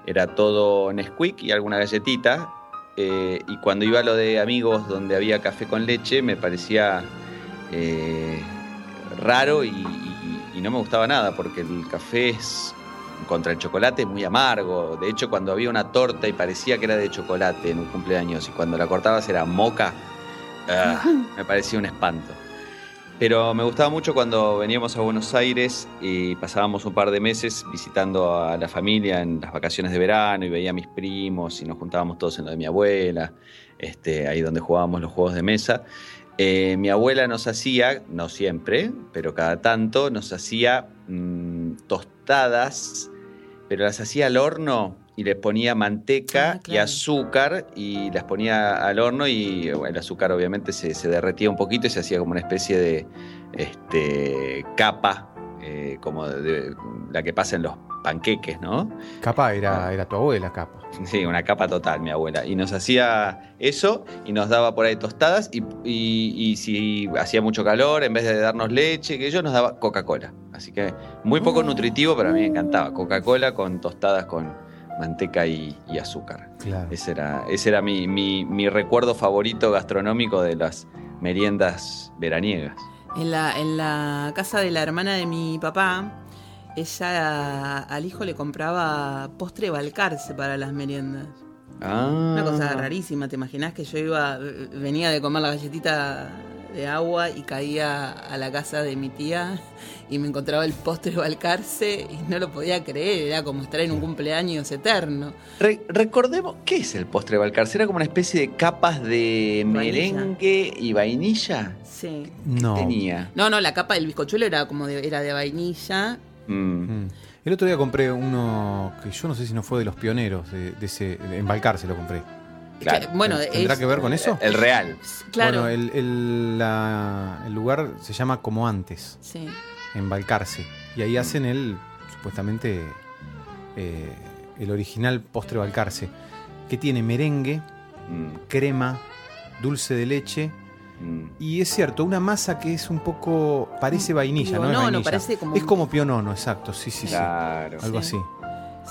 era todo Nesquik y alguna galletita. eh, y cuando iba a lo de amigos donde había café con leche, me parecía eh, raro y, y- y no me gustaba nada, porque el café es contra el chocolate es muy amargo. De hecho, cuando había una torta y parecía que era de chocolate en un cumpleaños y cuando la cortabas era moca, ah, [laughs] me parecía un espanto. Pero me gustaba mucho cuando veníamos a Buenos Aires y pasábamos un par de meses visitando a la familia en las vacaciones de verano y veía a mis primos y nos juntábamos todos en lo de mi abuela, este, ahí donde jugábamos los juegos de mesa. Eh, mi abuela nos hacía, no siempre, pero cada tanto, nos hacía mm, tostadas, pero las hacía al horno y le ponía manteca Ah, y azúcar y las ponía al horno y bueno, el azúcar obviamente se, se derretía un poquito y se hacía como una especie de este, capa, eh, como de, de la que pasa en los panqueques, ¿no? Capa era, era tu abuela, capa. Sí, una capa total, mi abuela. Y nos hacía eso y nos daba por ahí tostadas y, y- y si hacía mucho calor, en vez de darnos leche, que yo nos daba Coca-Cola. Así que muy poco Oh. nutritivo, pero a mí me encantaba. Coca-Cola con tostadas con manteca y, y azúcar. Claro. Ese era, ese era mi, mi- mi recuerdo favorito gastronómico de las meriendas veraniegas. En la, en la casa de la hermana de mi papá, ella al hijo le compraba postre balcarce para las meriendas. Ah. Una cosa rarísima, ¿te imaginas que yo iba, venía de comer la galletita de agua y caía a la casa de mi tía y me encontraba el postre balcarce y no lo podía creer, era como estar en un cumpleaños eterno. Re- recordemos, ¿qué es el postre balcarce? Era como una especie de capas de Vainilla. merengue y vainilla. Sí. No. Tenía. No, no, la capa del bizcochuelo era como de, era de vainilla. Mm. Mm. El otro día compré uno que yo no sé si no fue de los pioneros de, de ese. de- en Balcarce lo compré. Claro. Bueno, ¿Tendrá es- que ver con eso? El real. Claro. Bueno, el, el- la- el lugar se llama Como Antes, Sí. En Balcarce. Y ahí hacen el, supuestamente, eh, el original postre Balcarce, que tiene merengue, Mm, crema, dulce de leche. mm. Y es cierto, una masa que es un poco. parece vainilla, ¿no? Es, vainilla. parece como es como pionono, exacto, sí, sí, Claro. sí. Algo Sí. así.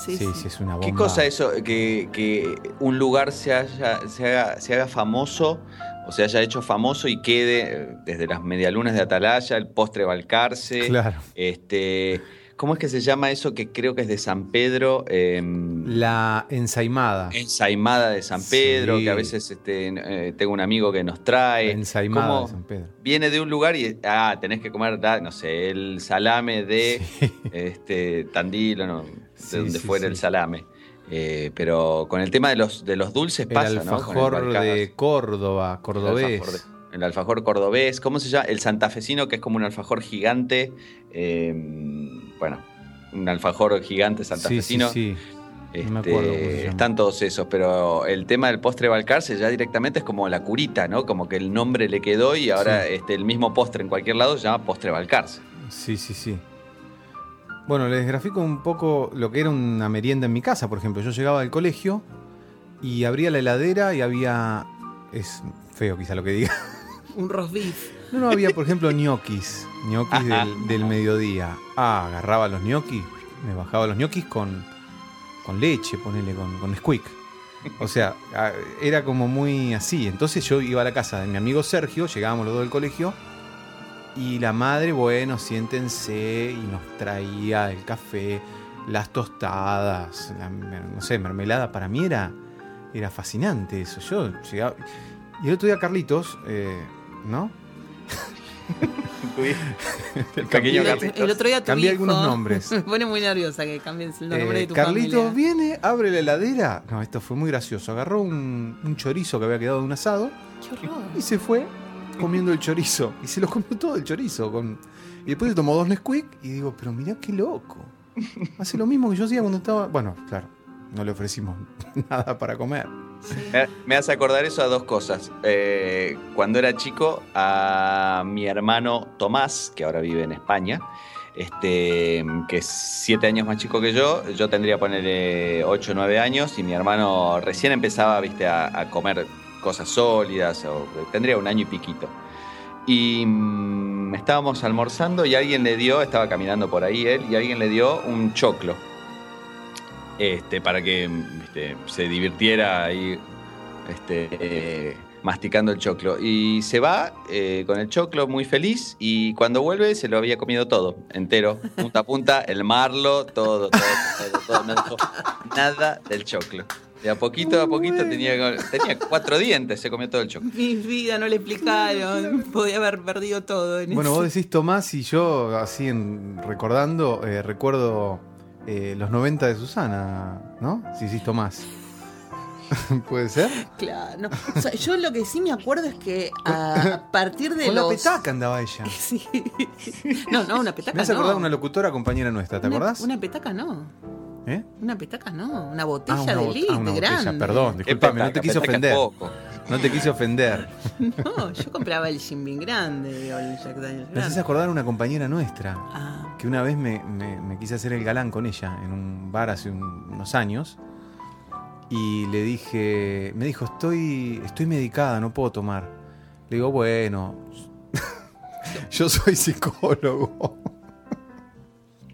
Sí, Sí, sí. sí, es una bomba. ¿Qué cosa eso que, que un lugar se, haya, se, haga, se haga famoso o se haya hecho famoso y quede eh, desde las medialunas de Atalaya, el postre Balcarce? Claro. Este, ¿Cómo es que se llama eso que creo que es de San Pedro? Em, La ensaimada. ensaimada de San Pedro, Sí. que a veces este, eh, tengo un amigo que nos La trae. ensaimada ¿Cómo de San Pedro. Viene de un lugar y, ah, tenés que comer, no sé, el salame de Sí. este, Tandil o no, de Sí, donde fuera el salame. Eh, pero con el tema de los, de los dulces El pasa, ¿no? Con el alfajor de Córdoba, el cordobés. alfajor de- El alfajor cordobés, ¿cómo se llama? El santafesino, que es como un alfajor gigante. eh, bueno, un alfajor gigante Sí, sí, santafesino. sí. Este, No me acuerdo están todos esos, pero el tema del postre Balcarce ya directamente es como la curita, ¿no? Como que el nombre le quedó y ahora Sí. este, el mismo postre en cualquier lado se llama postre Balcarce. Sí, sí, sí. Bueno, les grafico un poco lo que era una merienda en mi casa, por ejemplo. Yo llegaba del colegio y abría la heladera y había. Es feo quizá lo que diga. [laughs] Un roast beef. No, no, había, por ejemplo, ñoquis. ñoquis [laughs] del, del mediodía. Ah, agarraba los ñoquis, me bajaba los ñoquis con, con leche, ponele, con, con Nesquik. O sea, era como muy así. Entonces yo iba a la casa de mi amigo Sergio, llegábamos los dos del colegio, y la madre, bueno, siéntense, y nos traía el café, las tostadas, la mer- no sé, mermelada. Para mí era, era fascinante eso. Yo llegaba. Y el otro día Carlitos, eh, ¿no? [laughs] el pequeño Carlitos. el otro día tu Cambié hijo- algunos nombres. [laughs] Me pone muy nerviosa que cambies el nombre Eh, de tu Carlitos familia. viene, abre la heladera. No, esto fue muy gracioso. Agarró un, un chorizo que había quedado de un asado Qué horror. y se fue comiendo el chorizo. Y se lo comió todo el chorizo. Con... Y después se tomó dos Nesquik y digo, pero mirá qué loco. Hace lo mismo que yo hacía cuando estaba. Bueno, claro. no le ofrecimos [laughs] nada para comer. Me, me hace acordar eso a dos cosas. Eh, cuando era chico, a mi hermano Tomás, que ahora vive en España, este, que es siete años más chico que yo, yo tendría ponerle 8 o 9 años y mi hermano recién empezaba viste, a, a comer cosas sólidas, o tendría un año y piquito. Y mm, estábamos almorzando y alguien le dio, estaba caminando por ahí él, y alguien le dio un choclo este, para que se divirtiera ahí este, eh, masticando el choclo. Y se va eh, con el choclo muy feliz y cuando vuelve se lo había comido todo, entero, punta a punta, el marlo, todo, todo, todo, todo. Nada del choclo. De a poquito a poquito tenía, tenía cuatro dientes, se comió todo el choclo. Mi vida no le explicaron. Podía haber perdido todo en Bueno, eso. vos decís Tomás y yo, así en, recordando, eh, recuerdo eh, los 90 de Susana, ¿no? Si decís Tomás. [laughs] ¿Puede ser? Claro. no. O sea, yo lo que sí me acuerdo es que a [laughs] partir de Con los. la petaca andaba ella. [laughs] Sí. No, no, una petaca Me hace no. acordar una locutora compañera nuestra, ¿te Una- acordás? Una petaca no. ¿Eh? Una petaca no. Una botella Ah, una, de bot- lit ah, una botella, grande. perdón, Qué disculpame, no te quise ofender. poco. No te quise ofender. [laughs] No, yo compraba el Jim Beam grande, digo, el Jack Daniels Me haces acordar a una compañera nuestra Ah, que una vez me, me- me quise hacer el galán con ella en un bar hace un- unos años y le dije, me dijo, estoy, estoy medicada, no puedo tomar. Le digo, bueno, [laughs] yo soy psicólogo.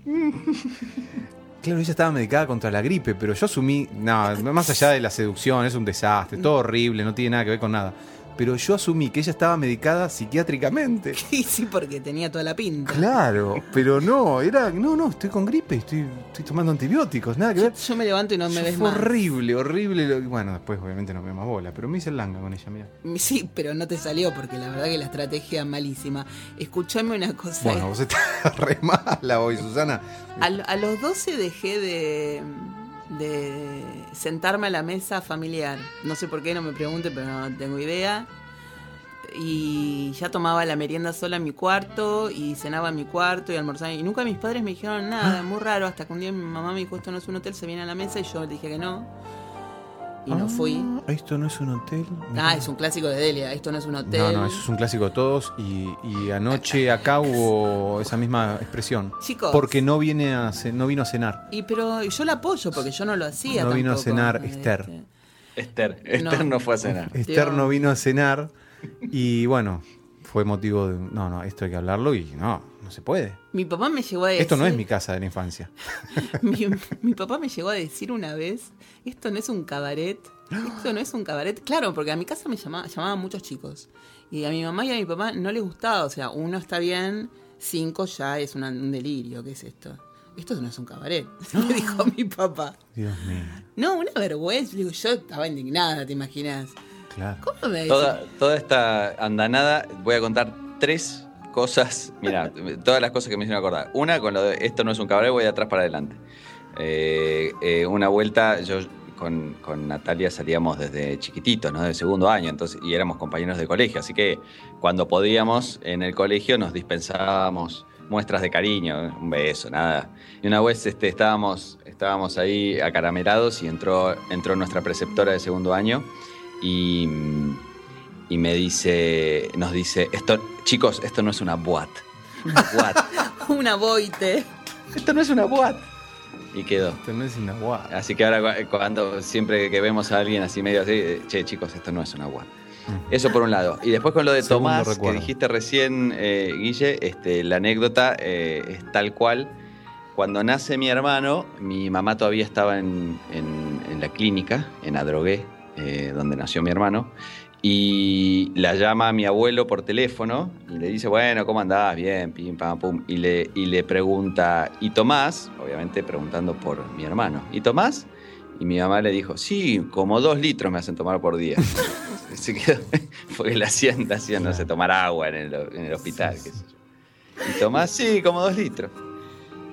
[laughs] Claro, ella estaba medicada contra la gripe, pero yo asumí, no, más allá de la seducción, es un desastre, todo horrible, no tiene nada que ver con nada. Pero yo asumí que ella estaba medicada psiquiátricamente. [laughs] sí, sí, porque tenía toda la pinta. Claro, pero no, era, no, no, estoy con gripe, estoy, estoy tomando antibióticos, nada que ver. Yo me levanto y no me ves Fue más. horrible, horrible. lo- bueno, después obviamente no me más bola, pero me hice el langa con ella, mira. [laughs] Sí, pero no te salió porque la verdad que la estrategia malísima. Escuchame una cosa. Bueno, vos estás [laughs] re mala hoy, Susana. A, a los 12 dejé de, de sentarme a la mesa familiar. No sé por qué, no me pregunte, pero no tengo idea. Y ya tomaba la merienda sola en mi cuarto y cenaba en mi cuarto y almorzaba. Y nunca mis padres me dijeron nada, muy raro. Hasta que un día mi mamá me dijo, esto no es un hotel, se viene a la mesa y yo dije que no. Y no fui. Ah, Esto no es un hotel. Ah, es un clásico de Delia, esto no es un hotel. No, no, eso es un clásico de todos. Y, y anoche acá hubo esa misma expresión. Chicos. Porque no viene a no vino a cenar. Y pero yo la apoyo porque yo no lo hacía. No vino a cenar Esther. Este, Esther, Esther no, fue a cenar. Esther no vino a cenar. Y bueno, fue motivo de. No, no, esto hay que hablarlo y no, no se puede. Mi papá me llegó a decir. Esto no es mi casa de la infancia. [laughs] mi, mi papá me llegó a decir una vez: esto no es un cabaret. Esto no es un cabaret. Claro, porque a mi casa me llamaba, llamaban muchos chicos. Y a mi mamá y a mi papá no les gustaba. O sea, uno está bien, cinco ya es una- un delirio. ¿Qué es esto? Esto no es un cabaret. [laughs] Me dijo mi papá. Dios mío, No, una vergüenza. Digo, yo estaba indignada, ¿te imaginas? claro. ¿Cómo me? Toda, toda esta andanada, voy a contar tres cosas. Mira, [laughs] todas las cosas que me hicieron acordar. Una, con lo de esto no es un cabaret, voy de atrás para adelante. Eh, eh, una vuelta, yo con, con Natalia salíamos desde chiquititos, ¿no? De segundo año, entonces, y éramos compañeros de colegio. Así que cuando podíamos en el colegio nos dispensábamos muestras de cariño, un beso, nada. Y una vez este, estábamos, estábamos ahí acaramelados y entró, entró nuestra preceptora de segundo año y, y me dice, nos dice, esto, chicos, esto no es una boat. Una boat. [laughs] Una boite. esto no es una boat. Y quedó. Esto no es una guay. Así que ahora cu- cuando siempre que vemos a alguien así medio así, eh, che chicos, esto no es una boat. Eso por un lado. Y después con lo de Segundo Tomás, recuerdo. que dijiste recién, eh, Guille, este, la anécdota eh, es tal cual. Cuando nace mi hermano, mi mamá todavía estaba en, en- en la clínica, en Adrogué, eh, donde nació mi hermano, y la llama a mi abuelo por teléfono y le dice, bueno, ¿cómo andás? Bien, pim, pam, pum. Y le, y le pregunta, ¿y Tomás? Obviamente preguntando por mi hermano. ¿Y Tomás? Y mi mamá le dijo, sí, como dos litros me hacen tomar por día. [laughs] Se quedó, porque le hacían, le hacían, no sé, tomar agua en el, en el hospital. qué sé yo. Y Tomás, sí, como dos litros.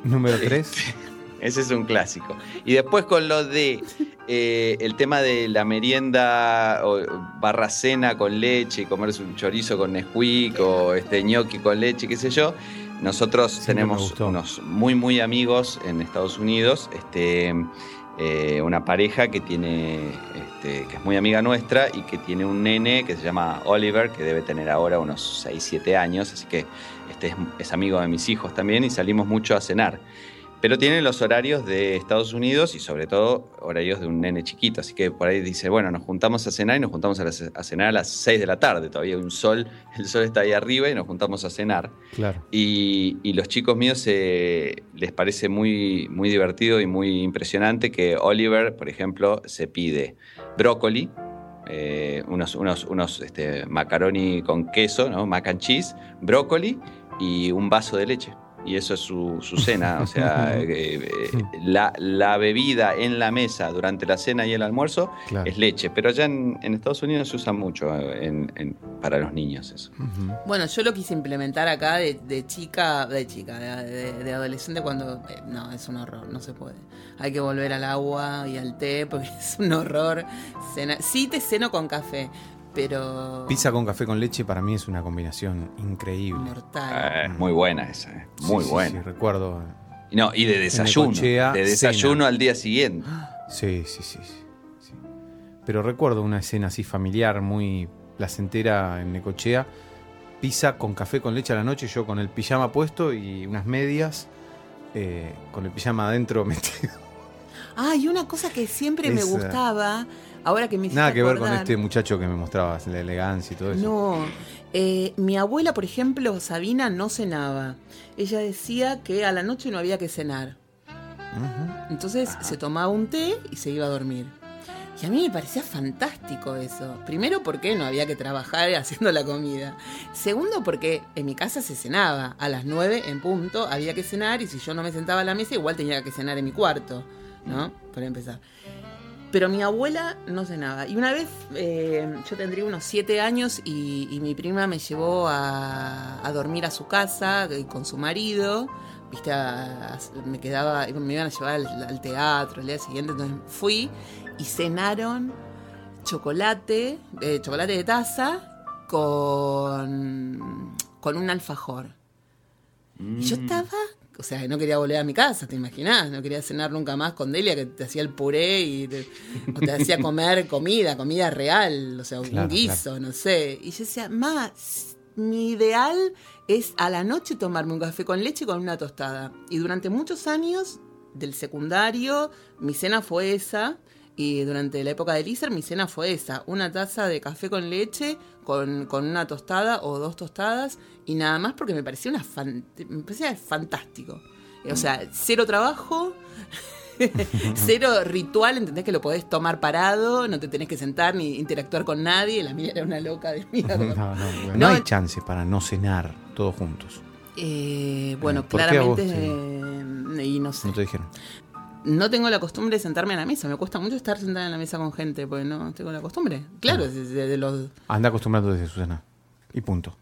Número 3. Ese es un clásico. Y después con lo de eh, el tema de la merienda o barra cena con leche, comerse un chorizo con Nesquik o este ñoqui con leche, qué sé yo. Nosotros Siempre tenemos unos muy, muy amigos en Estados Unidos. Este, eh, una pareja que tiene, este, que es muy amiga nuestra y que tiene un nene que se llama Oliver, que debe tener ahora unos 6, 7 años, así que este es, es amigo de mis hijos también y salimos mucho a cenar. Pero tiene los horarios de Estados Unidos y sobre todo horarios de un nene chiquito. Así que por ahí dice, bueno, nos juntamos a cenar y nos juntamos a, cenar a las 6 de la tarde. Todavía hay un sol, [laughs] el sol está ahí arriba y nos juntamos a cenar. Claro. Y, y los chicos míos eh, les parece muy, muy divertido y muy impresionante que Oliver, por ejemplo, se pide brócoli, eh, unos, unos, unos este, macaroni con queso, ¿no? mac and cheese, brócoli y un vaso de leche. Y eso es su, su cena. O sea, [laughs] eh, eh, la, la bebida en la mesa durante la cena y el almuerzo Claro. es leche. Pero allá en, en Estados Unidos se usa mucho eh, en- en- para los niños eso. Bueno, yo lo quise implementar acá de, de chica, de chica, de, de- de adolescente cuando... eh, no, es un horror, no se puede. Hay que volver al agua y al té porque [laughs] es un horror. Cena- sí te ceno con café, pero... Pizza con café con leche para mí es una combinación increíble. Mortal. Eh, muy buena esa, eh, muy Sí, buena. sí, recuerdo. No, y de desayuno. De desayuno cena. al día siguiente. Sí, sí, sí, sí, sí. Pero recuerdo una escena así familiar, muy placentera en Necochea. Pizza con café con leche a la noche, yo con el pijama puesto y unas medias, eh, con el pijama adentro [laughs] metido. Ah, y una cosa que siempre me gustaba, ahora que me Nada que ver con este muchacho que me mostraba la elegancia y todo eso. No, eh, mi abuela, por ejemplo, Sabina, no cenaba. Ella decía que a la noche no había que cenar. Ujú. Entonces se tomaba un té y se iba a dormir. Y a mí me parecía fantástico eso. Primero porque no había que trabajar [laughs] haciendo la comida. Segundo porque en mi casa se cenaba. A las 9 en punto había que cenar y si yo no me sentaba a la mesa igual tenía que cenar en mi cuarto. ¿No? Para empezar. Pero mi abuela no cenaba. Y una vez eh, yo tendría unos 7 años y, y mi prima me llevó a, a dormir a su casa con su marido. Viste, a- a- me quedaba, me iban a llevar al, al teatro el día siguiente. Entonces fui y cenaron chocolate, eh, chocolate de taza con, con un alfajor. Y yo estaba, o sea, no quería volver a mi casa, ¿te imaginas? No quería cenar nunca más con Delia, que te hacía el puré y te, o te hacía [laughs] comer comida, comida real, o sea, Claro, un guiso, no sé. Y yo decía, más, mi ideal es a la noche tomarme un café con leche con una tostada. Y durante muchos años del secundario, mi cena fue esa. Y durante la época del ISER, mi cena fue esa: una taza de café con leche, con, con una tostada o dos tostadas, y nada más porque me parecía, una fan- me parecía fantástico. O sea, cero trabajo, [laughs] cero ritual, entendés que lo podés tomar parado, no te tenés que sentar ni interactuar con nadie. La mía era una loca de mierda. [laughs] No, no, no No, hay chance para no cenar todos juntos. Eh, bueno, ¿Por qué a vos claramente, eh, y no sé. No te dijeron. No tengo la costumbre de sentarme a la mesa. Me cuesta mucho estar sentada en la mesa con gente, porque no tengo la costumbre. Claro, desde de los. Anda acostumbrándote, Susana. Y punto.